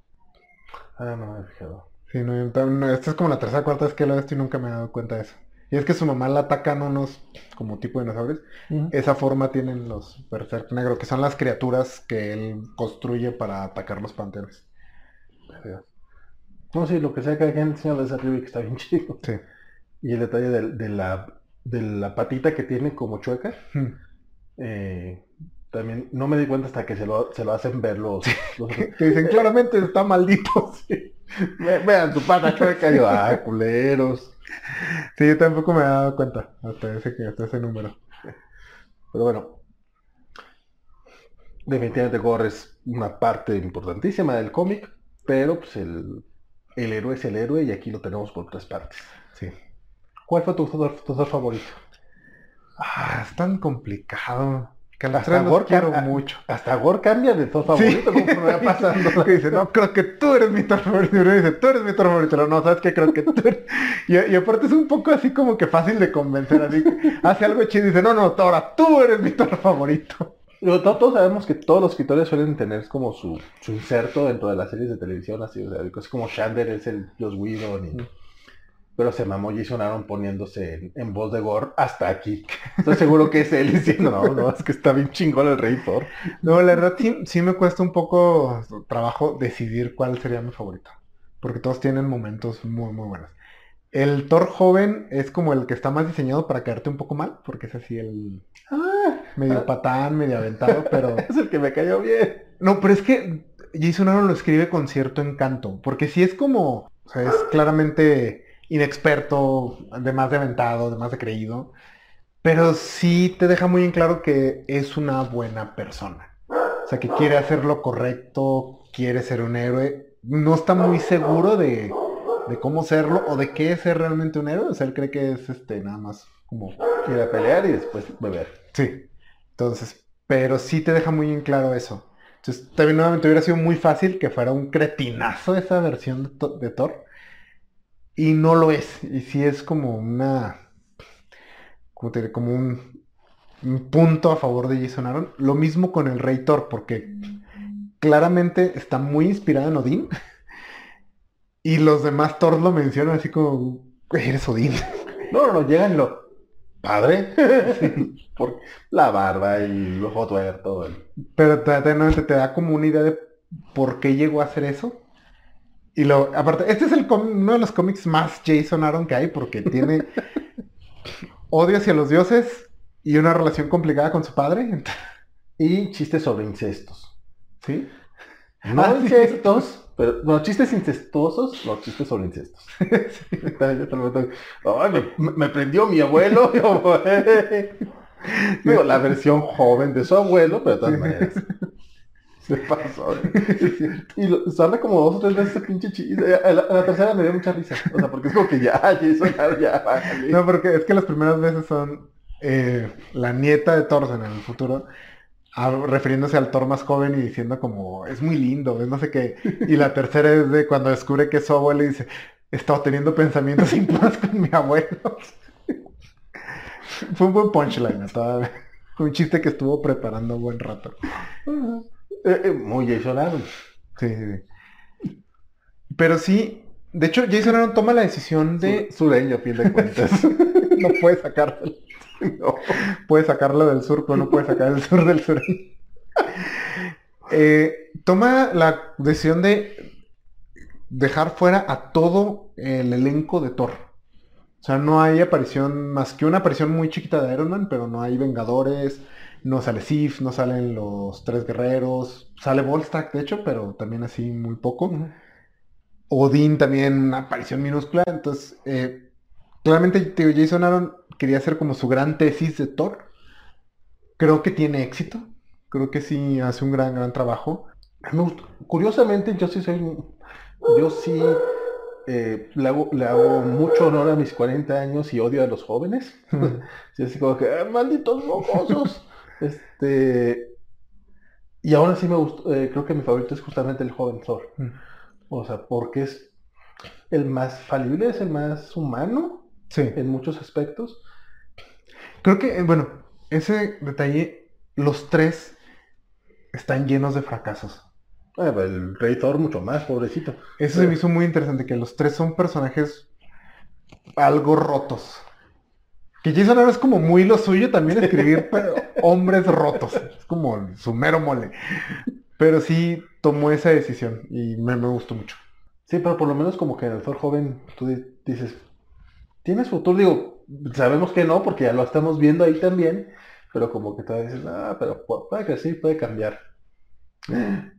Ah, no me he fijado. Sí, no, no, esta es como la tercera cuarta vez que lo he visto y nunca me he dado cuenta de eso. Y es que su mamá la atacan unos como tipo de dinosaurios. Esa forma tienen los berserk negros, que son las criaturas que él construye para atacar los panteones. No, sí, lo que sea que hayan enseñado de esa tribu que está bien chido. Sí. Y el detalle de, de la, de la patita que tiene como chueca, Hmm. eh, también no me di cuenta hasta que se lo, se lo hacen ver los... los- Que dicen claramente está maldito. Ve- Vean su pata chueca. Yo, ah, culeros. Sí, yo tampoco me he dado cuenta hasta ese, que- hasta ese número. Pero bueno, definitivamente Gore es una parte importantísima del cómic, pero pues el, el héroe es el héroe y aquí lo tenemos por tres partes. Sí. ¿Cuál fue tu Thor, tu favorito? Ah, es tan complicado. Que a los Hasta tres los Gore quiero mucho. Hasta Gore cambia de Thor favorito conforme va pasando. Que dice, no, creo que tú eres mi Thor favorito. Y uno dice, tú eres mi Thor favorito. No, no, ¿sabes qué? Creo que tú eres... Y, y aparte es un poco así como que fácil de convencer. Así que hace algo chido y dice, no, no, ahora tú eres mi Thor favorito. To- todos sabemos que todos los escritores suelen tener como su, su inserto dentro de las series de televisión, así, o sea, cosas como Shander es el Joss Whedon, y- pero se mamó Jason Aaron poniéndose en, en voz de Gore hasta aquí. Estoy seguro que es él diciendo, no, no, es que está bien chingón el Rey Thor. No, la verdad sí, sí me cuesta un poco trabajo decidir cuál sería mi favorito. Porque todos tienen momentos muy, muy buenos. El Thor joven es como el que está más diseñado para caerte un poco mal, porque es así el Ah, medio Ah. patán, medio aventado, pero... es el que me cayó bien. No, pero es que Jason Aaron lo escribe con cierto encanto, porque sí es como, o sea, es claramente inexperto, de más de aventado, de más de creído, pero sí te deja muy en claro que es una buena persona. O sea, que quiere hacer lo correcto, quiere ser un héroe, no está muy seguro de, de cómo serlo o de qué es ser realmente un héroe, o sea, él cree que es este nada más como Ir a pelear y después beber. Sí. Entonces, pero sí te deja muy en claro eso. Entonces, también nuevamente hubiera sido muy fácil que fuera un cretinazo esa versión de, de Thor. Y no lo es. Y sí es como una. ¿Cómo te? Como un, un punto a favor de Jason Aaron. Lo mismo con el Rey Thor, porque claramente está muy inspirada en Odín. Y los demás Thor lo mencionan así como, "Güey, eres Odín. No, no, no, llegan lo padre. Por la barba, ojo tuerto. el- Pero te, te- te da como una idea de por qué llegó a hacer eso. Y lo, aparte, este es el uno de los cómics más Jason Aaron que hay porque tiene odio hacia los dioses y una relación complicada con su padre. Y chistes sobre incestos. ¿Sí? No Ah, sí. incestos, pero no, chistes incestuosos, no, chistes sobre incestos. Lo meto- Ay, me, me prendió mi abuelo. Digo, la versión joven de su abuelo, pero de todas Sí. maneras. Se pasó. Y lo, sale como dos o tres veces ese pinche chiste. La, la tercera me dio mucha risa. O sea, porque es como que ya, Jason, ya, bájale. No, porque es que las primeras veces son eh, la nieta de Thorson en el futuro, refiriéndose al Thor más joven y diciendo como, es muy lindo, es no sé qué. Y la tercera es de cuando descubre que es su abuelo y dice, he estado teniendo pensamientos impuros con mi abuelo. Fue un buen punchline, estaba- un chiste que estuvo preparando un buen rato. Eh, eh, muy Jason Aaron. Sí, sí, sí. Pero sí, de hecho, Jason Aaron toma la decisión de Su- sureño, a fin de cuentas. no puede sacar No. puede sacarlo del sur, pero no puede sacar el sur del sur. Eh, toma la decisión de dejar fuera a todo el elenco de Thor. O sea, no hay aparición más que una aparición muy chiquita de Iron Man, pero no hay Vengadores, no sale Sif, no salen los tres guerreros, sale Volstagg de hecho, pero también así muy poco. Odín también una aparición minúscula, entonces eh, claramente Jason Aaron quería hacer como su gran tesis de Thor. Creo que tiene éxito, creo que sí hace un gran, gran trabajo. Curiosamente, yo sí soy, yo sí eh, le, hago, le hago mucho honor a mis 40 años y odio a los jóvenes. Sí, así como que, "Ah, malditos mocosos. Este, y aún así me gustó, eh, creo que mi favorito es justamente el joven Thor. O sea, porque es el más falible, es el más humano Sí. en muchos aspectos. Creo que, eh, bueno, ese detalle, los tres están llenos de fracasos. Ah, pero el rey Thor mucho más, pobrecito. Eso se me hizo muy interesante, que los tres son personajes algo rotos. Que Jason Aaron es como muy lo suyo también escribir hombres rotos. Es como su mero mole. Pero sí tomó esa decisión y me, me gustó mucho. Sí, pero por lo menos como que el Thor joven tú di- dices, ¿tienes futuro? Digo, sabemos que no, porque ya lo estamos viendo ahí también, pero como que todavía dices, ah, pero pu- puede que sí, puede cambiar.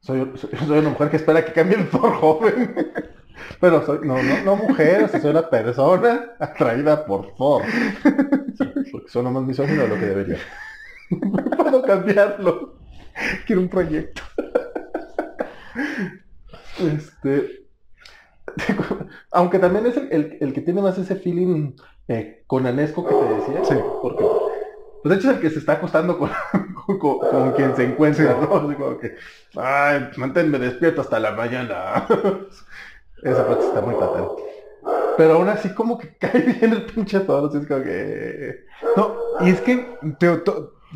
Soy, soy, soy una mujer que espera que cambie el Thor joven. Pero soy, no, no, no mujer, soy una persona atraída por Thor. Sí, porque suena más misógino de lo que debería. Puedo cambiarlo. Quiero un proyecto. Este, aunque también es el, el- el que tiene más ese feeling eh, conanesco que te decía. Sí. Porque, pues de hecho es el que se está acostando con, con, con quien se encuentra. ¿no? Así como que, ay, manténme despierto hasta la mañana. Esa parte está muy fatal. Pero aún así como que cae bien el pinche todo, así es como que... No, y es que te-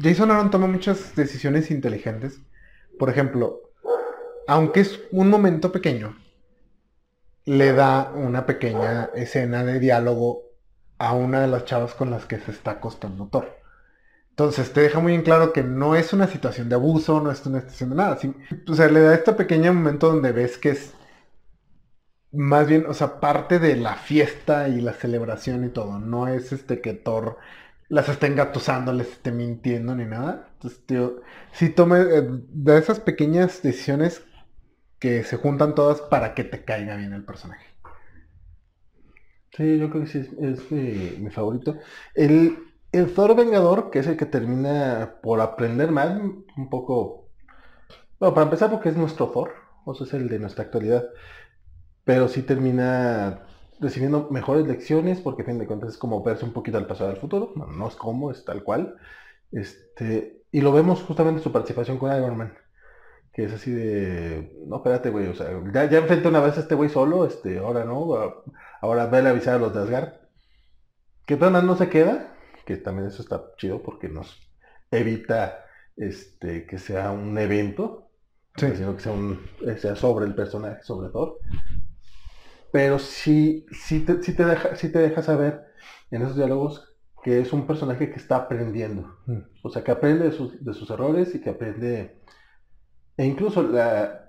Jason Aaron toma muchas decisiones inteligentes. Por ejemplo, aunque es un momento pequeño, le da una pequeña escena de diálogo a una de las chavas con las que se está acostando Thor. Entonces te deja muy en claro que no es una situación de abuso, no es una situación de nada. O sea, le da este pequeño momento donde ves que es más bien, o sea, parte de la fiesta y la celebración y todo. No es este que Thor las esté engatusando, les esté mintiendo ni nada. Entonces, tío, sí tome eh, de esas pequeñas decisiones que se juntan todas para que te caiga bien el personaje. Sí, yo creo que sí es, mi, mi favorito. El, el Thor Vengador, que es el que termina por aprender más, un poco... Bueno, para empezar porque es nuestro Thor, o sea, es el de nuestra actualidad. Pero sí termina recibiendo mejores lecciones, porque a fin de cuentas es como verse un poquito al pasado al futuro. No es como, es tal cual. Este, y lo vemos justamente en su participación con Iron Man. que es así de, no, espérate, güey, o sea, ya, ya enfrenté una vez a este güey solo, este, ahora no, ahora ve a avisar a los de Asgard. Que más no se queda, que también eso está chido porque nos evita este, que sea un evento, sino que sea, un, sea sobre el personaje, sobre todo. Pero sí, sí, te, te deja, sí te deja saber en esos diálogos que es un personaje que está aprendiendo. Mm. O sea, que aprende de sus, de sus errores y que aprende e incluso la,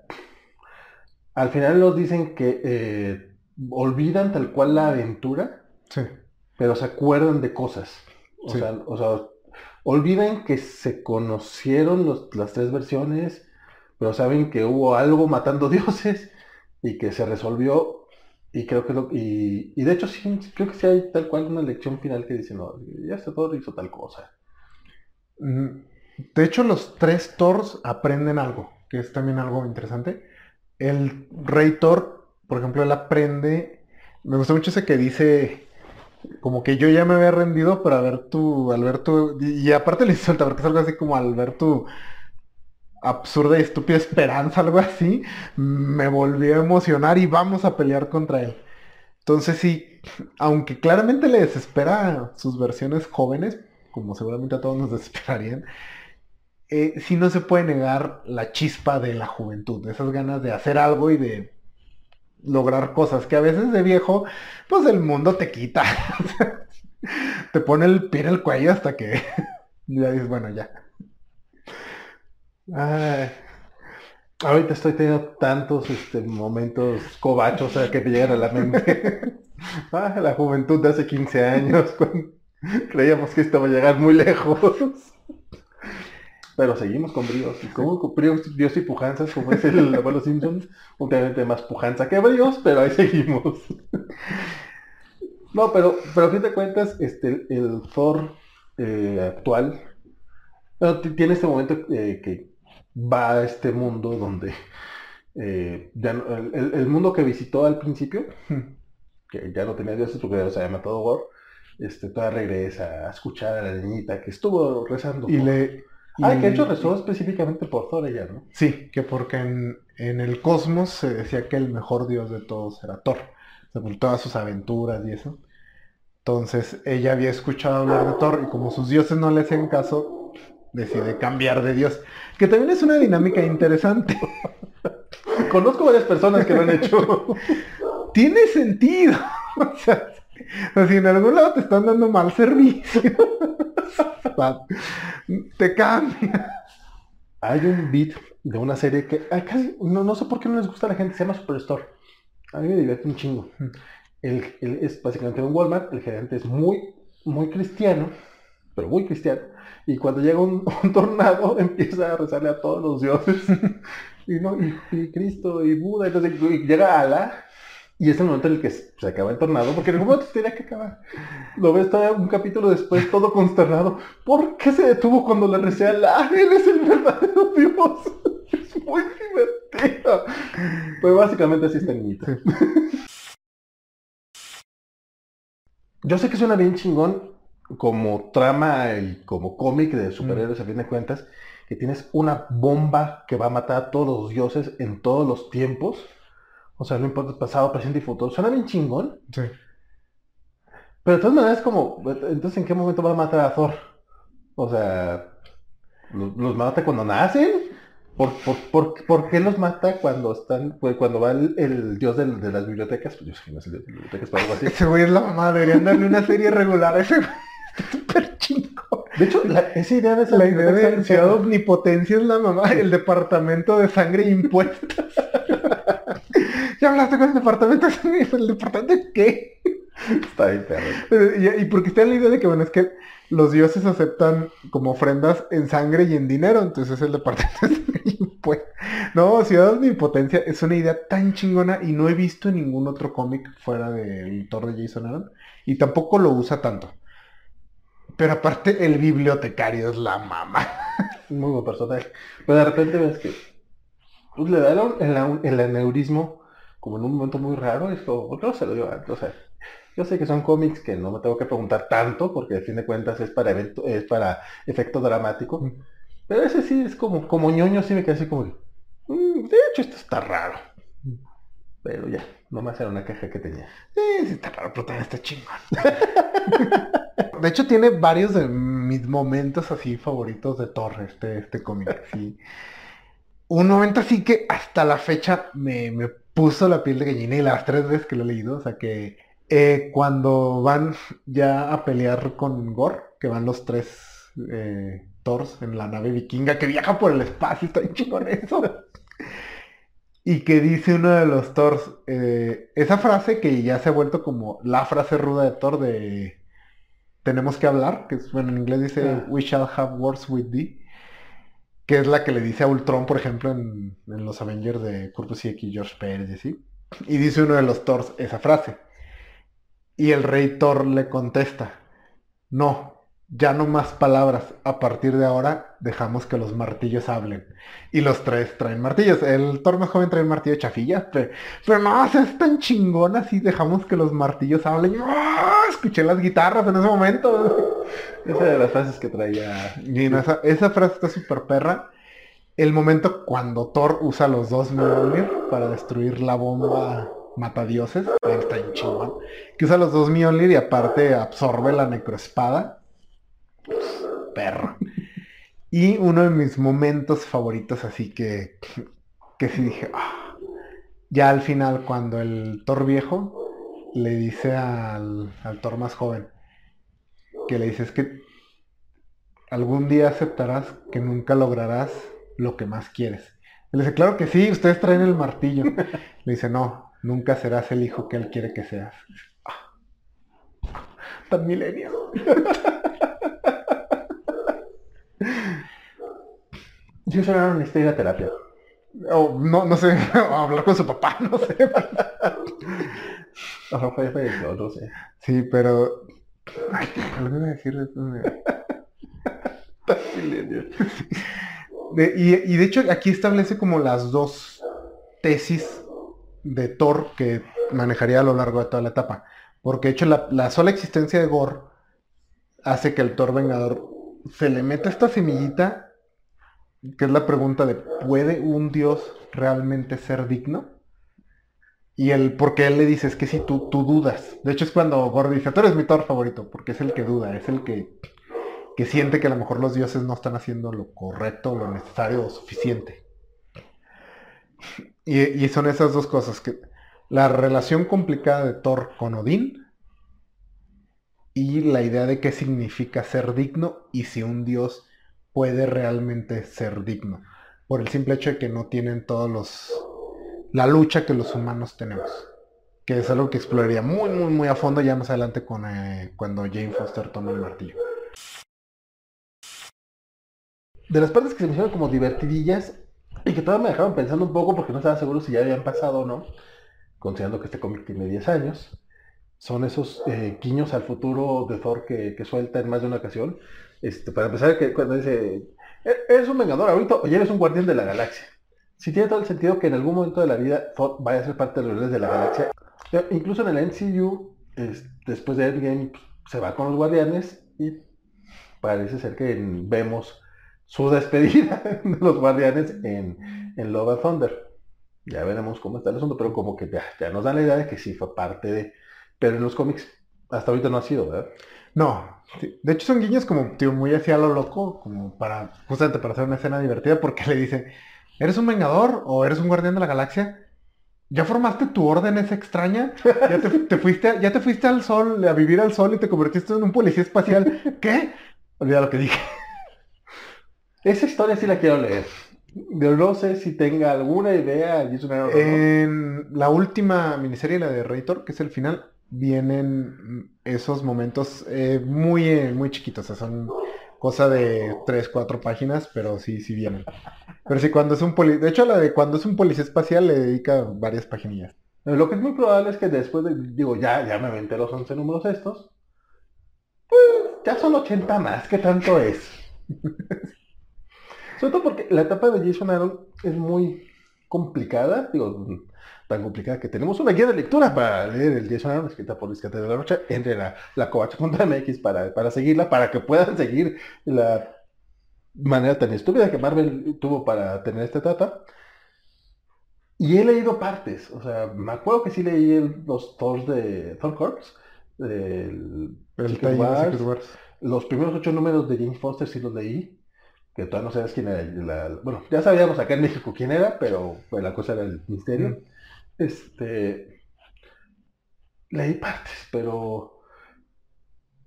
al final nos dicen que eh, olvidan tal cual la aventura, pero se acuerdan de cosas. O, sea, o sea, olvidan que se conocieron las tres versiones, pero saben que hubo algo matando dioses y que se resolvió. Y creo que lo, y, y de hecho sí, creo que sí hay tal cual una lección final que dice, no, ya este Thor hizo tal cosa. Mm, de hecho, los tres Thors aprenden algo que es también algo interesante. El rey Thor, por ejemplo, él aprende, me gusta mucho ese que dice, como que yo ya me había rendido, pero al ver tu, al ver tu, y, aparte le insulta, porque es algo así como al ver tu absurda y estúpida esperanza, algo así, me volvió a emocionar y vamos a pelear contra él. Entonces sí, aunque claramente le desespera sus versiones jóvenes, como seguramente a todos nos desesperarían, eh, si no se puede negar la chispa de la juventud, esas ganas de hacer algo y de lograr cosas que a veces de viejo, pues el mundo te quita. te pone el pie en el cuello hasta que ya dices, bueno, ya. Ahorita estoy teniendo tantos este, momentos cobachos que te llegan a la mente. ah, la juventud de hace 15 años, cuando creíamos que esto iba a llegar muy lejos. Pero seguimos con bríos. Y como bríos, y pujanzas, como es el abuelo Simpson, obviamente más pujanza que bríos, pero ahí seguimos. no, pero, pero a fin de cuentas, este, el Thor eh, actual tiene este momento eh, que va a este mundo donde eh, el, mundo que visitó al principio, que ya no tenía dioses porque ya se había matado War, este, toda regresa a escuchar a la niñita que estuvo rezando. Y le Ah, que hecho rezó específicamente por Thor ella, ¿no? Sí, que porque en, el cosmos se decía que el mejor dios de todos era Thor. por todas sus aventuras y eso. Entonces ella había escuchado hablar de Thor y como sus dioses no le hacían caso, decide cambiar de dios. Que también es una dinámica interesante. Conozco varias personas que lo han hecho. Tiene sentido. o sea, si en algún lado te están dando mal servicio te cambia. Hay un beat de una serie que casi, no, sé por qué no les gusta a la gente, se llama Superstore. A mí me divierte un chingo. El, es básicamente un Walmart, el gerente es muy, muy cristiano, pero muy cristiano. Y cuando llega un, tornado empieza a rezarle a todos los dioses. y, no, y, Cristo y Buda, entonces y llega a la y es el momento en el que se acaba el tornado, porque en algún momento tenía que acabar. Lo ves todavía un capítulo después, todo consternado. ¿Por qué se detuvo cuando le recé a la? Él es el verdadero Dios. Es muy divertido. Pues básicamente así está niñito. Yo sé que suena bien chingón como trama y como cómic de superhéroes a fin de cuentas, que tienes una bomba que va a matar a todos los dioses en todos los tiempos o sea, no importa pasado, presente y futuro. Suena bien chingón. Sí. Pero de todas maneras, como, entonces, ¿en qué momento va a matar a Thor? O sea, ¿los, mata cuando nacen? ¿Por, por, qué los mata cuando están, pues, cuando va el, dios de, las bibliotecas? Pues yo el dios de las bibliotecas, pero algo así. Ese güey es la mamá, deberían darle una serie regular a ese güey. Súper chingón. De hecho, esa idea de La idea de Ciudad Omnipotencia es la mamá, el departamento de sangre e impuestos. ¿Ya hablaste con el departamento de sangre? ¿El departamento de qué? Está bien, perro. Eh, y, porque está la idea de que, bueno, es que los dioses aceptan como ofrendas en sangre y en dinero, entonces es el departamento de sangre y impuestos. No, Ciudad Omnipotencia es una idea tan chingona y no he visto ningún otro cómic fuera del Thor de Jason Aaron. Y tampoco lo usa tanto. Pero aparte, el bibliotecario es la mamá. Muy buen personaje. Pero de repente ves que pues, le da el, aneurismo como en un momento muy raro. Es como, ¿por qué no se lo dio antes? O sea, yo sé que son cómics que no me tengo que preguntar tanto, porque a fin de cuentas es para evento, es para efecto dramático. Pero ese sí es como, como ñoño, sí me quedé así como, de hecho esto está raro. Pero ya, nomás era una caja que tenía. Sí, está raro, chingón. de hecho tiene varios de mis momentos así favoritos de Thor, este, este cómic. Sí. Un momento así que hasta la fecha me, me puso la piel de gallina y las tres veces que lo he leído, o sea que eh, cuando van ya a pelear con Gore, que van los tres eh, Thors en la nave vikinga que viaja por el espacio, está chingón eso. Y que dice uno de los Thors, eh, esa frase que ya se ha vuelto como la frase ruda de Thor de tenemos que hablar, que es, bueno, en inglés dice we shall have words with thee, que es la que le dice a Ultron, por ejemplo, en, en los Avengers de Kurt Busiek y George Pérez y así. Y dice uno de los Thors esa frase. Y el rey Thor le contesta, no, ya no más palabras, a partir de ahora dejamos que los martillos hablen. Y los tres traen martillos. El Thor más joven trae un martillo de chafilla, pero, pero no, o sea, es tan chingón así, dejamos que los martillos hablen. ¡Ah! Escuché las guitarras en ese momento. Esa de las frases que traía. Y no, esa, esa frase está súper perra. El momento cuando Thor usa los dos Mjolnir para destruir la bomba matadioses, está bien chingón. Que usa los dos Mjolnir y aparte absorbe la necroespada. Perro. Y uno de mis momentos favoritos, así que, que sí dije, "Ah". ya al final cuando el Thor viejo le dice al, al Thor más joven, que le dice es que algún día aceptarás que nunca lograrás lo que más quieres. Le dice, claro que sí, ustedes traen el martillo. Le dice, no, nunca serás el hijo que él quiere que seas. Ah. Tan milenio. Yo solo necesito ir a terapia. O no, no sé, hablar con su papá, no sé. Ojalá fue falleció, no sé. Sí, pero... Ay, iba a decir De- y, y de hecho aquí establece como las dos tesis de Thor que manejaría a lo largo de toda la etapa. Porque de hecho la, la sola existencia de Gore hace que el Thor Vengador se le meta esta semillita, que es la pregunta de ¿puede un dios realmente ser digno? Y el, porque él le dice, es que si tú, tú dudas. De hecho es cuando Gore dice, tú eres mi Thor favorito, porque es el que duda, es el que que siente que a lo mejor los dioses no están haciendo lo correcto, lo necesario o suficiente. Y, y son esas dos cosas, que la relación complicada de Thor con Odín y la idea de qué significa ser digno y si un dios puede realmente ser digno, por el simple hecho de que no tienen todos los la lucha que los humanos tenemos. Que es algo que exploraría muy, muy, muy a fondo ya más adelante con eh, cuando Jane Foster toma el martillo. De las partes que se me hicieron como divertidillas y que todavía me dejaron pensando un poco porque no estaba seguro si ya habían pasado o no, considerando que este cómic tiene 10 años, son esos eh, guiños al futuro de Thor que, que suelta en más de una ocasión. Este, para empezar, que cuando dice, "E- eres un vengador ahorita o eres un guardián de la galaxia. Si tiene todo el sentido que en algún momento de la vida Thor vaya a ser parte de los guardianes de la galaxia. Eh, Incluso en el MCU, es- después de Endgame, pues, se va con los guardianes y parece ser que vemos su despedida de los guardianes en, en Love and Thunder. Ya veremos cómo está el asunto, pero como que ya, ya nos dan la idea de que sí fue parte de... Pero en los cómics hasta ahorita no ha sido, ¿verdad? No, de hecho son guiños como tío, muy hacia lo loco, como para justamente para hacer una escena divertida, porque le dice, ¿eres un vengador o eres un guardián de la galaxia? ¿Ya formaste tu orden esa extraña? ¿Ya te, te fuiste, ya te fuiste al sol, a vivir al sol y te convertiste en un policía espacial? ¿Qué? Olvida lo que dije. Esa historia sí la quiero leer. Yo no sé si tenga alguna idea. En la última miniserie, la de Reitor, que es el final, vienen esos momentos eh, muy, eh, muy chiquitos. O sea, son cosa de 3, 4 páginas, pero sí, sí vienen. Pero sí, cuando es un poli... De hecho, la de cuando es un policía espacial le dedica varias paginillas. Lo que es muy probable es que después de, digo, ya, ya me aventé los 11 números estos. Pues ya son 80 más, ¿qué tanto es? Sobre todo porque la etapa de Jason Aaron es muy complicada, digo, tan complicada que tenemos una guía de lectura para leer el Jason Aaron, escrita por Luis Catedral de la Rocha, entre la, la covacha.mx para, para seguirla, para que puedan seguir la manera tan estúpida que Marvel tuvo para tener esta etapa. Y he leído partes, o sea, me acuerdo que sí leí el- los Thors de Thor Corps, El Wars. Wars. Los primeros ocho números de James Foster sí los leí, que todavía no sabes quién era. la- bueno, ya sabíamos acá en México quién era, pero pues, la cosa era el misterio. Mm. Este, leí partes, pero,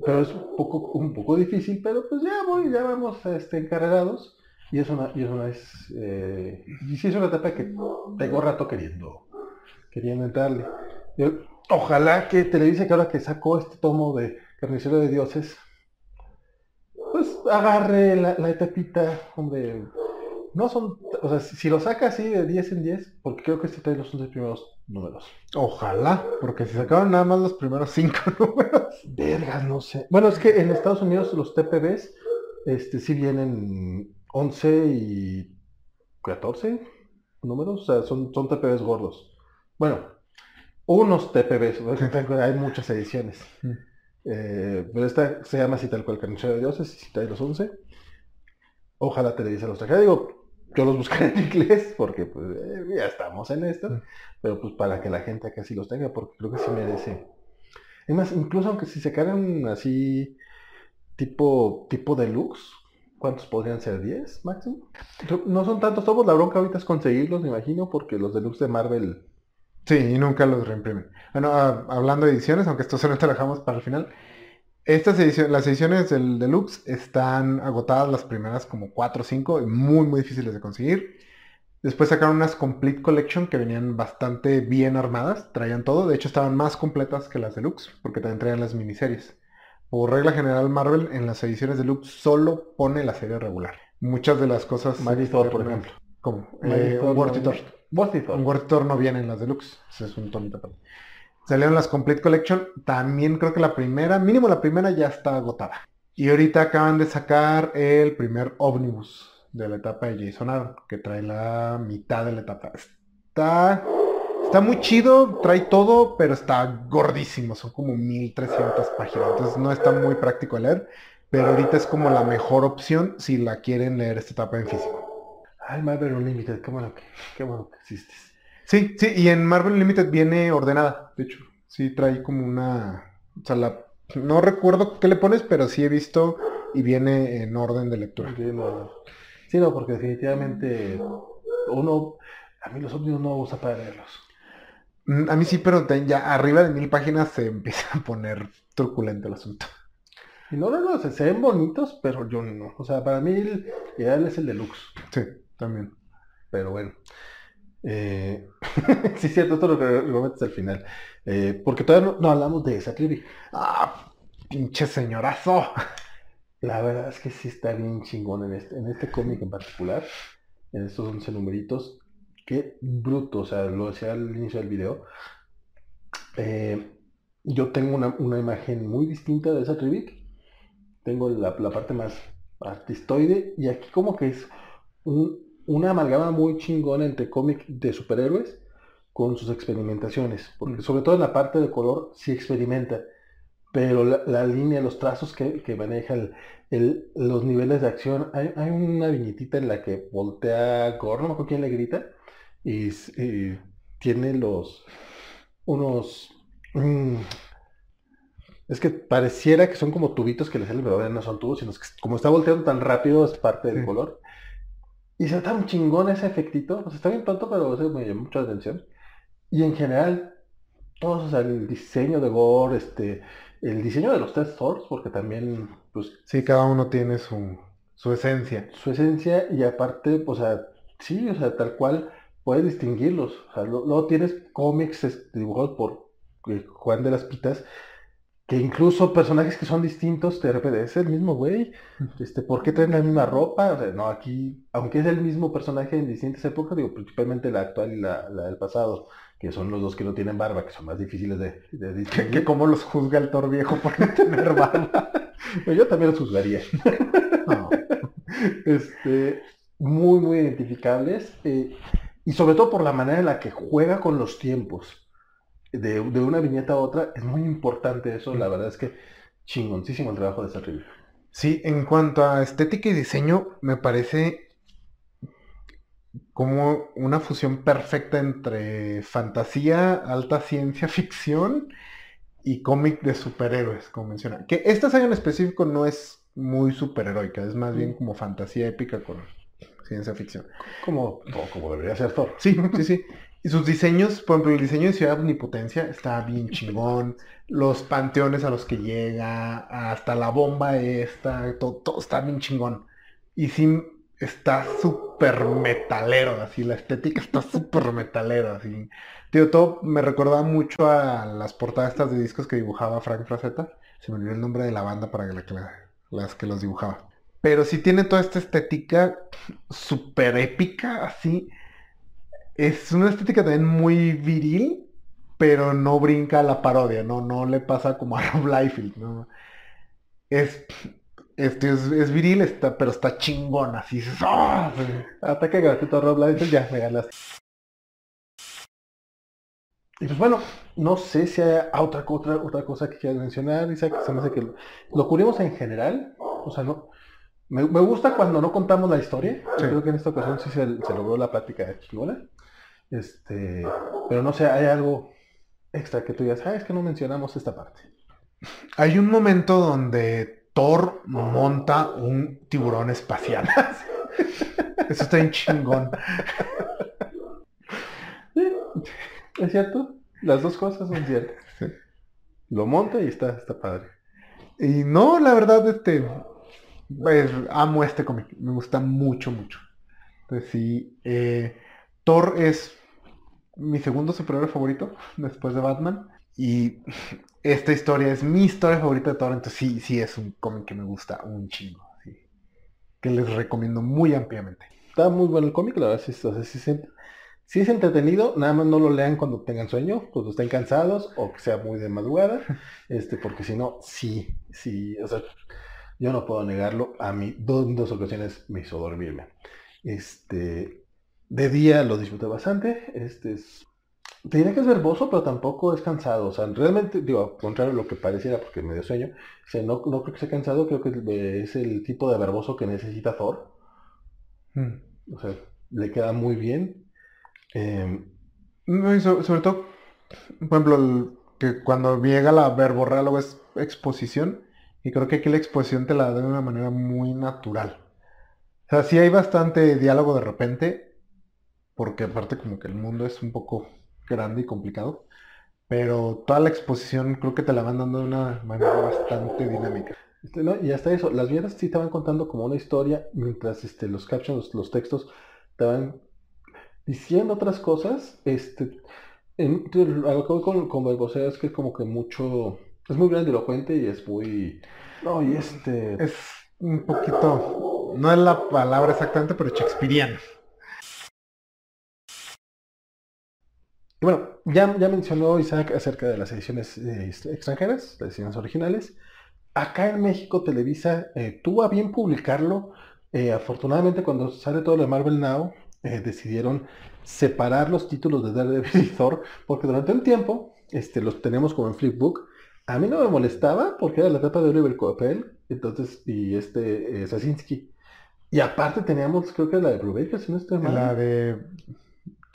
pero es un poco, un poco difícil, pero pues ya voy, ya vamos este, encarrerados. Y es una, y es una, es, eh, y sí es una etapa que tengo rato queriendo, queriendo entrarle. Ojalá que Televisa, que ahora que sacó este tomo de Carnicero de Dioses, pues agarre la, la etapita, hombre. No son, o sea, si, lo saca así de 10 en 10, porque creo que este trae los 11 primeros números. Ojalá, porque si sacaron nada más los primeros cinco números. Vergas, no sé. Bueno, es que en Estados Unidos los TPBs, este, sí vienen 11 y 14 números, o sea, son, son TPBs gordos. Bueno, unos TPBs, hay muchas ediciones. Mm. Eh, pero esta se llama así tal cual Carnicero de Dioses, y si trae los 11. Ojalá Televisa los trajera. Digo, yo los buscaré en inglés porque pues eh, ya estamos en esto. Pero pues para que la gente acá sí los tenga, porque creo que sí merece. Es más, incluso aunque si se sacaran así tipo, tipo deluxe, ¿cuántos podrían ser? ¿10 máximo? No son tantos tomos, la bronca ahorita es conseguirlos, me imagino, porque los deluxe de Marvel Sí, y nunca los reimprimen. Bueno, ah, hablando de ediciones, aunque esto se lo dejamos para el final. Estas ediciones, las ediciones del Deluxe están agotadas las primeras como 4 o 5 y muy muy difíciles de conseguir. Después sacaron unas Complete Collection que venían bastante bien armadas, traían todo, de hecho estaban más completas que las Deluxe, porque también traían las miniseries. Por regla general Marvel en las ediciones Deluxe solo pone la serie regular. Muchas de las cosas... Thor, por ejemplo. ¿Cómo? Eh, un Worthy no-. Un World Tour no viene en las deluxe. Ese es un tonito. Salieron las Complete Collection. También creo que la primera, mínimo la primera ya está agotada. Y ahorita acaban de sacar el primer Omnibus de la etapa de Jason Aaron, que trae la mitad de la etapa. Está, está muy chido, trae todo, pero está gordísimo. Son como 1300 páginas. Entonces no está muy práctico leer. Pero ahorita es como la mejor opción si la quieren leer esta etapa en físico. Ay, Marvel Unlimited, qué bueno que, qué bueno que existes. Sí, sí, y en Marvel Unlimited viene ordenada, de hecho. Sí, trae como una... O sea, la... no recuerdo qué le pones, pero sí he visto y viene en orden de lectura. Sí, no, sí, no, porque definitivamente uno, a mí los ómnibus no me gusta para leerlos. Mm, A mí sí, pero ya arriba de mil páginas se empieza a poner truculento el asunto. Y no, no, no, se, se ven bonitos, pero yo no. O sea, para mí el ideal es el deluxe. Sí, también. Pero bueno. Eh, sí, cierto, esto lo que lo metes al final. Eh, porque todavía no, hablamos de esa trivia. ¡Ah! ¡Pinche señorazo! La verdad es que sí está bien chingón en este, en este cómic en particular. En estos 11 numeritos. Qué bruto, o sea, lo decía al inicio del video. Eh, yo tengo una, una imagen muy distinta de esa Trivic. Tengo la, la parte más artistoide y aquí como que es un- una amalgama muy chingona entre cómic de superhéroes con sus experimentaciones. Porque Mm. sobre todo en la parte de color sí experimenta. Pero la, la línea, los trazos que, que maneja, el- el- los niveles de acción. Hay, hay una viñetita en la que voltea Gore, no me acuerdo quién le grita, y, tiene los unos mm, es que pareciera que son como tubitos que le salen, pero no son tubos, sino que como está volteando tan rápido es parte del Sí. color. Y se ve tan chingón ese efectito. O sea, está bien tonto, pero eso me llamó mucha atención. Y en general, todos, o sea, el diseño de Gore, este, el diseño de los tres Thors, porque también, pues, Sí, cada uno tiene su, su esencia. su esencia y aparte, o sea, sí, o sea, tal cual puedes distinguirlos. O sea, luego tienes cómics este, dibujados por eh, Juan de las Pitas, que incluso personajes que son distintos, de repente es el mismo güey. Este, ¿por qué traen la misma ropa? O sea, no, aquí, aunque es el mismo personaje en distintas épocas, digo, principalmente la actual y la, la del pasado, que son los dos que no tienen barba, que son más difíciles de, de distinguir. que cómo los juzga el Thor viejo por no tener barba. Yo también los juzgaría. No. este, muy, muy identificables. eh, y sobre todo por la manera en la que juega con los tiempos. De, de una viñeta a otra, es muy importante eso. La verdad es que chingoncísimo el trabajo de esa review. Sí, en cuanto a estética y diseño, me parece como una fusión perfecta entre fantasía, alta ciencia ficción y cómic de superhéroes, como menciona. Que esta saga en específico no es muy superheroica, es más bien como fantasía épica con ciencia ficción. Como, como debería ser Thor. Sí, sí, sí. Y sus diseños, por ejemplo, el diseño de Ciudad Omnipotencia está bien chingón. Los panteones a los que llega, hasta la bomba esta, todo, todo está bien chingón. Y sí, está súper metalero, así, la estética está súper metalero, así. Tío, todo me recordaba mucho a las portadas de discos que dibujaba Frank Frazetta. Se me olvidó el nombre de la banda para que las que los dibujaba. Pero sí tiene toda esta estética súper épica, así. Es una estética también muy viril, pero no brinca a la parodia, ¿no? No le pasa como a Rob Liefeld, ¿no? Es, este es, viril, está, pero está chingón, así. ¡ah! Ataque gratuito a Rob Liefeld, ya me ganas. Y pues bueno, no sé si hay otra, otra, otra cosa que quieras mencionar, Isaac, se me hace que lo, lo cubrimos en general, o sea, no, me, gusta cuando no contamos la historia. Creo que en esta ocasión sí se, logró la plática de chingona. Este, pero no sé, hay algo extra que tú digas, ah, es que no mencionamos esta parte. Hay un momento donde Thor monta un tiburón espacial. Eso está en chingón. Es cierto, las dos cosas son ciertas. Lo monta y está, está padre. Y no, la verdad, este, pues, amo este cómic, me gusta mucho, mucho. Entonces sí, eh, Thor es mi segundo superhéroe favorito después de Batman. Y esta historia es mi historia favorita de Thor, entonces sí, sí es un cómic que me gusta un chingo. Que les recomiendo muy ampliamente. Está muy bueno el cómic, la verdad, sí, sí, es entretenido, nada más no lo lean cuando tengan sueño, cuando estén cansados o que sea muy de madrugada, este, porque si no, sí, sí, o sea, yo no puedo negarlo, a mí dos, dos ocasiones me hizo dormirme. Este, de día lo disfruté bastante, este es, te diré que es verboso, pero tampoco es cansado, o sea, realmente, digo, al contrario de lo que pareciera, porque me dio sueño, o no, no creo que sea cansado, creo que es el tipo de verboso que necesita Thor. Hmm. O sea, le queda muy bien. Em, sobre, todo, por ejemplo, que cuando llega la verborrea luego es exposición, y creo que aquí la exposición te la da de una manera muy natural. O sea, sí hay bastante diálogo de repente, porque aparte como que el mundo es un poco grande y complicado, pero toda la exposición creo que te la van dando de una manera bastante dinámica. Este, y hasta eso, las vieras sí te van contando como una historia, mientras este, los captions, los textos, te van diciendo otras cosas. Este, en, algo que con, con es que es como que mucho es muy grandilocuente y es muy... No, y este... Es un poquito... No es la palabra exactamente, pero shakespeariano. Y bueno, ya, ya mencionó Isaac acerca de las ediciones eh, extranjeras, las ediciones originales. Acá en México Televisa eh, tuvo a bien publicarlo. Eh, afortunadamente cuando sale todo lo de Marvel Now, decidieron separar los títulos de Daredevil y Thor, porque durante un tiempo este, los tenemos como en Flipbook, a mí no me molestaba porque era la etapa de Oliver Coppel, entonces, y este, eh, Y aparte teníamos, creo que la de Brubaker, si no estoy mal. La de...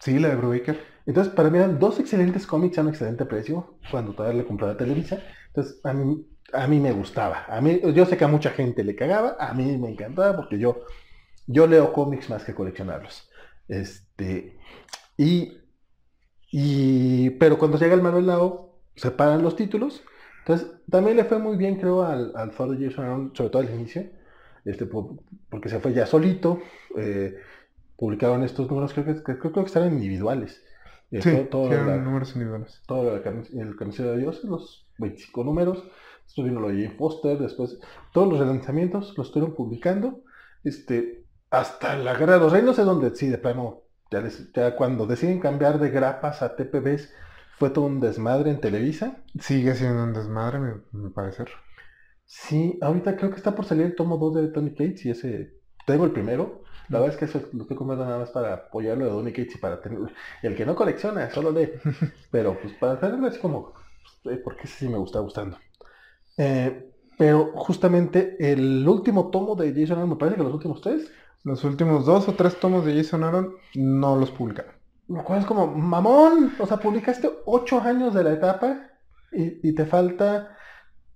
Sí, la de Brubaker. Entonces, para mí eran dos excelentes cómics a un excelente precio cuando todavía le compraba Televisa. Entonces, a mí, a mí me gustaba. A mí, yo sé que a mucha gente le cagaba, a mí me encantaba porque yo, yo leo cómics más que coleccionarlos. Este, y, y, pero cuando llega el Manuel Lao, separan los títulos entonces, también le fue muy bien, creo, al, al Ford Jason sobre todo al inicio, este, porque se fue ya solito. Eh, publicaron estos números, creo que, creo, que estaban individuales. Eh, sí, todo, números individuales. Todo el carnicero de Dios, los 25 números. Después vino lo de Jane Foster, después todos los relanzamientos los estuvieron publicando. Este, hasta la Guerra de los Reinos es donde sí, de plano, ya, ya cuando deciden cambiar de grapas a TPBs, fue todo un desmadre en Televisa. Sigue siendo un desmadre, me, me parece. Sí, ahorita creo que está por salir el tomo 2 de Tony Cates y ese... Tengo el primero. La verdad es que eso lo estoy comprando nada más para apoyarlo de Tony Cates y para tenerlo. El que no colecciona, solo lee. pero pues para tenerlo así como... Pues, porque ese sí me está gustando. Eh, pero justamente el último tomo de Jason Aaron, me parece que los últimos tres. Los últimos dos o tres tomos de Jason Aaron no los publicaron. Lo cual es como, mamón, o sea, publicaste ocho años de la etapa y, te falta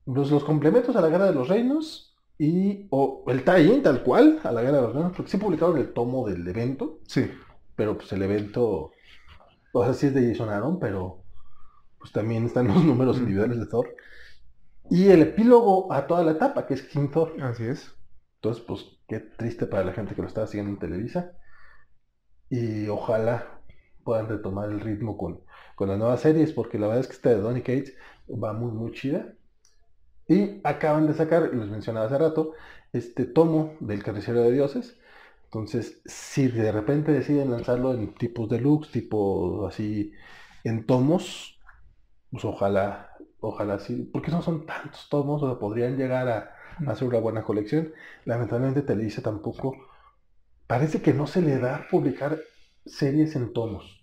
los, los, complementos a la Guerra de los Reinos y o el tie tal cual a la Guerra de los Reinos, porque sí publicaron el tomo del evento. Sí. Pero pues el evento, o sea, sí es de Jason Aaron, pero pues también están los números individuales de Thor. Y el epílogo a toda la etapa, que es King Thor. Así es. Entonces, pues qué triste para la gente que lo estaba siguiendo en Televisa. Y ojalá puedan retomar el ritmo con, con las nuevas series, porque la verdad es que esta de Donny Cates va muy, muy chida. Y acaban de sacar, les mencionaba hace rato, este tomo del Carnicero de Dioses. Entonces, si de repente deciden lanzarlo en tipos deluxe, tipo así, en tomos, pues ojalá, ojalá sí, porque no son tantos tomos, o sea, podrían llegar a, hacer una buena colección. Lamentablemente Televisa tampoco, parece que no se le da publicar series en tomos.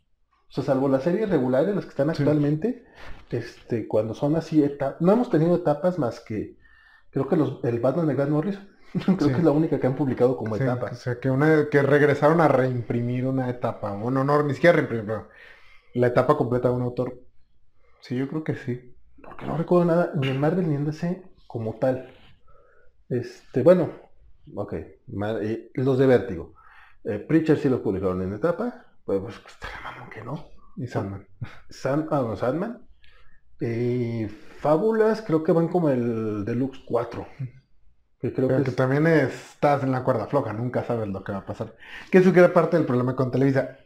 O sea, salvo las series regulares, las que están actualmente, este, cuando son así, no hemos tenido etapas más que, creo que los, el Batman de Grant Morris, creo que es la única que han publicado como etapa. O sea, que, una, que regresaron a reimprimir una etapa, bueno, no, ni siquiera reimprimir, la etapa completa de un autor. Sí, yo creo que sí. Porque no recuerdo nada, ni en Marvel ni en DC como tal. Este, bueno, ok, eh, los de Vértigo. Eh, Preacher sí los publicaron en etapa, pues, pues, pues mamón que no. Y Sandman. ah, no, Sandman. Y Fábulas creo que van como el Deluxe 4. Que creo que, también estás en la cuerda floja, nunca sabes lo que va a pasar. Que eso que parte del problema con Televisa.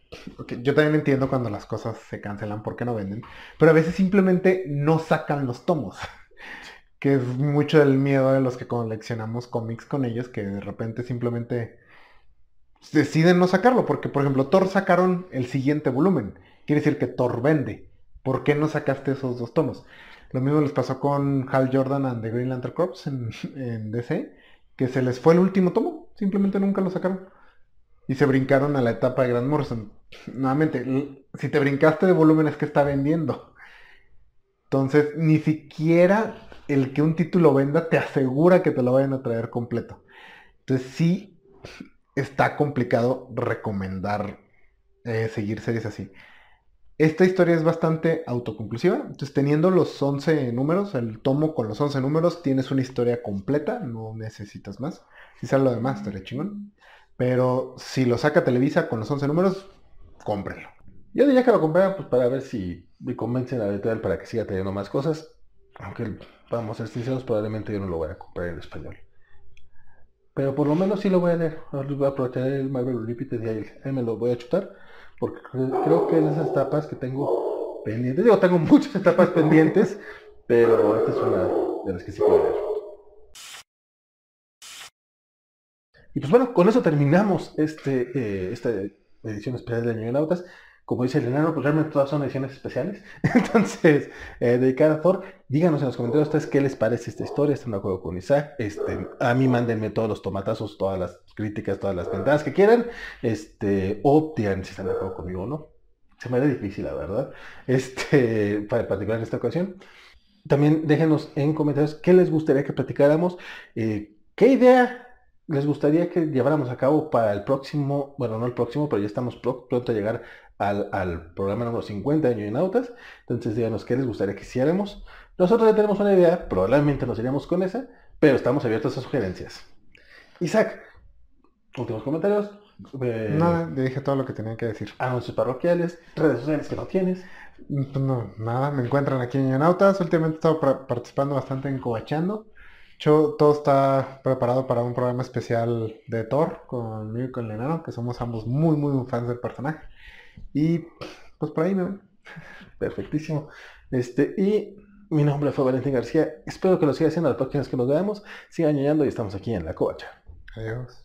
yo también entiendo cuando las cosas se cancelan porque no venden, pero a veces simplemente no sacan los tomos. que es mucho el miedo de los que coleccionamos cómics con ellos, que de repente simplemente deciden no sacarlo, porque por ejemplo Thor sacaron el siguiente volumen, quiere decir que Thor vende. ¿Por qué no sacaste esos dos tomos? Lo mismo les pasó con Hal Jordan and the Green Lantern Corps en, DC, que se les fue el último tomo, simplemente nunca lo sacaron. Y se brincaron a la etapa de Grant Morrison. Nuevamente, si te brincaste de volumen es que está vendiendo. Entonces, ni siquiera el que un título venda te asegura que te lo vayan a traer completo. Entonces sí está complicado recomendar eh, seguir series así. Esta historia es bastante autoconclusiva. Entonces, teniendo los 11 números, el tomo con los 11 números, tienes una historia completa, no necesitas más. Si sale lo demás, estaría chingón. Pero si lo saca Televisa con los 11 números, cómprenlo. Yo diría que lo comprara pues, para ver si me convencen a la editorial para que siga teniendo más cosas. Aunque, vamos a ser sinceros, probablemente yo no lo voy a comprar en español. Pero por lo menos sí lo voy a leer. Voy a aprovechar el Marvel Unlimited y ahí me lo voy a chutar porque creo que es esas etapas que tengo pendientes. Digo, tengo muchas etapas pendientes, pero esta es una de las que sí puedo ver. Y pues bueno, con eso terminamos este, eh, esta edición especial de Nautas como dice el enano, pues realmente todas son ediciones especiales. Entonces, eh, dedicada a Thor, díganos en los comentarios ustedes qué les parece esta historia, están de acuerdo con Isaac. Este, a mí mándenme todos los tomatazos, todas las críticas, todas las ventanas que quieran. Este, o si están de acuerdo conmigo o no. Se me da difícil, la verdad. Este, para particular en esta ocasión. También déjenos en comentarios qué les gustaría que platicáramos, eh, qué idea les gustaría que lleváramos a cabo para el próximo, bueno, no el próximo, pero ya estamos pronto a llegar al, programa número 50 de Nautas. Entonces díganos qué les gustaría que hiciéramos. Nosotros ya tenemos una idea, probablemente nos iríamos con esa, pero estamos abiertos a sugerencias. Isaac, últimos comentarios. Eh, nada, le dije todo lo que tenía que decir. Anuncios parroquiales, redes sociales que no tienes. Pues no, nada, me encuentran aquí en Nautas. Últimamente he estado participando bastante en Cobachando. Yo, todo está preparado para un programa especial de Thor conmigo y con Lenano, que somos ambos muy, muy fans del personaje. Y pues por ahí me Perfectísimo. Este, y mi nombre fue Valentín García. Espero que lo siga haciendo las próximas que nos veamos. Sigan añadiendo y estamos aquí en la cocha. Adiós.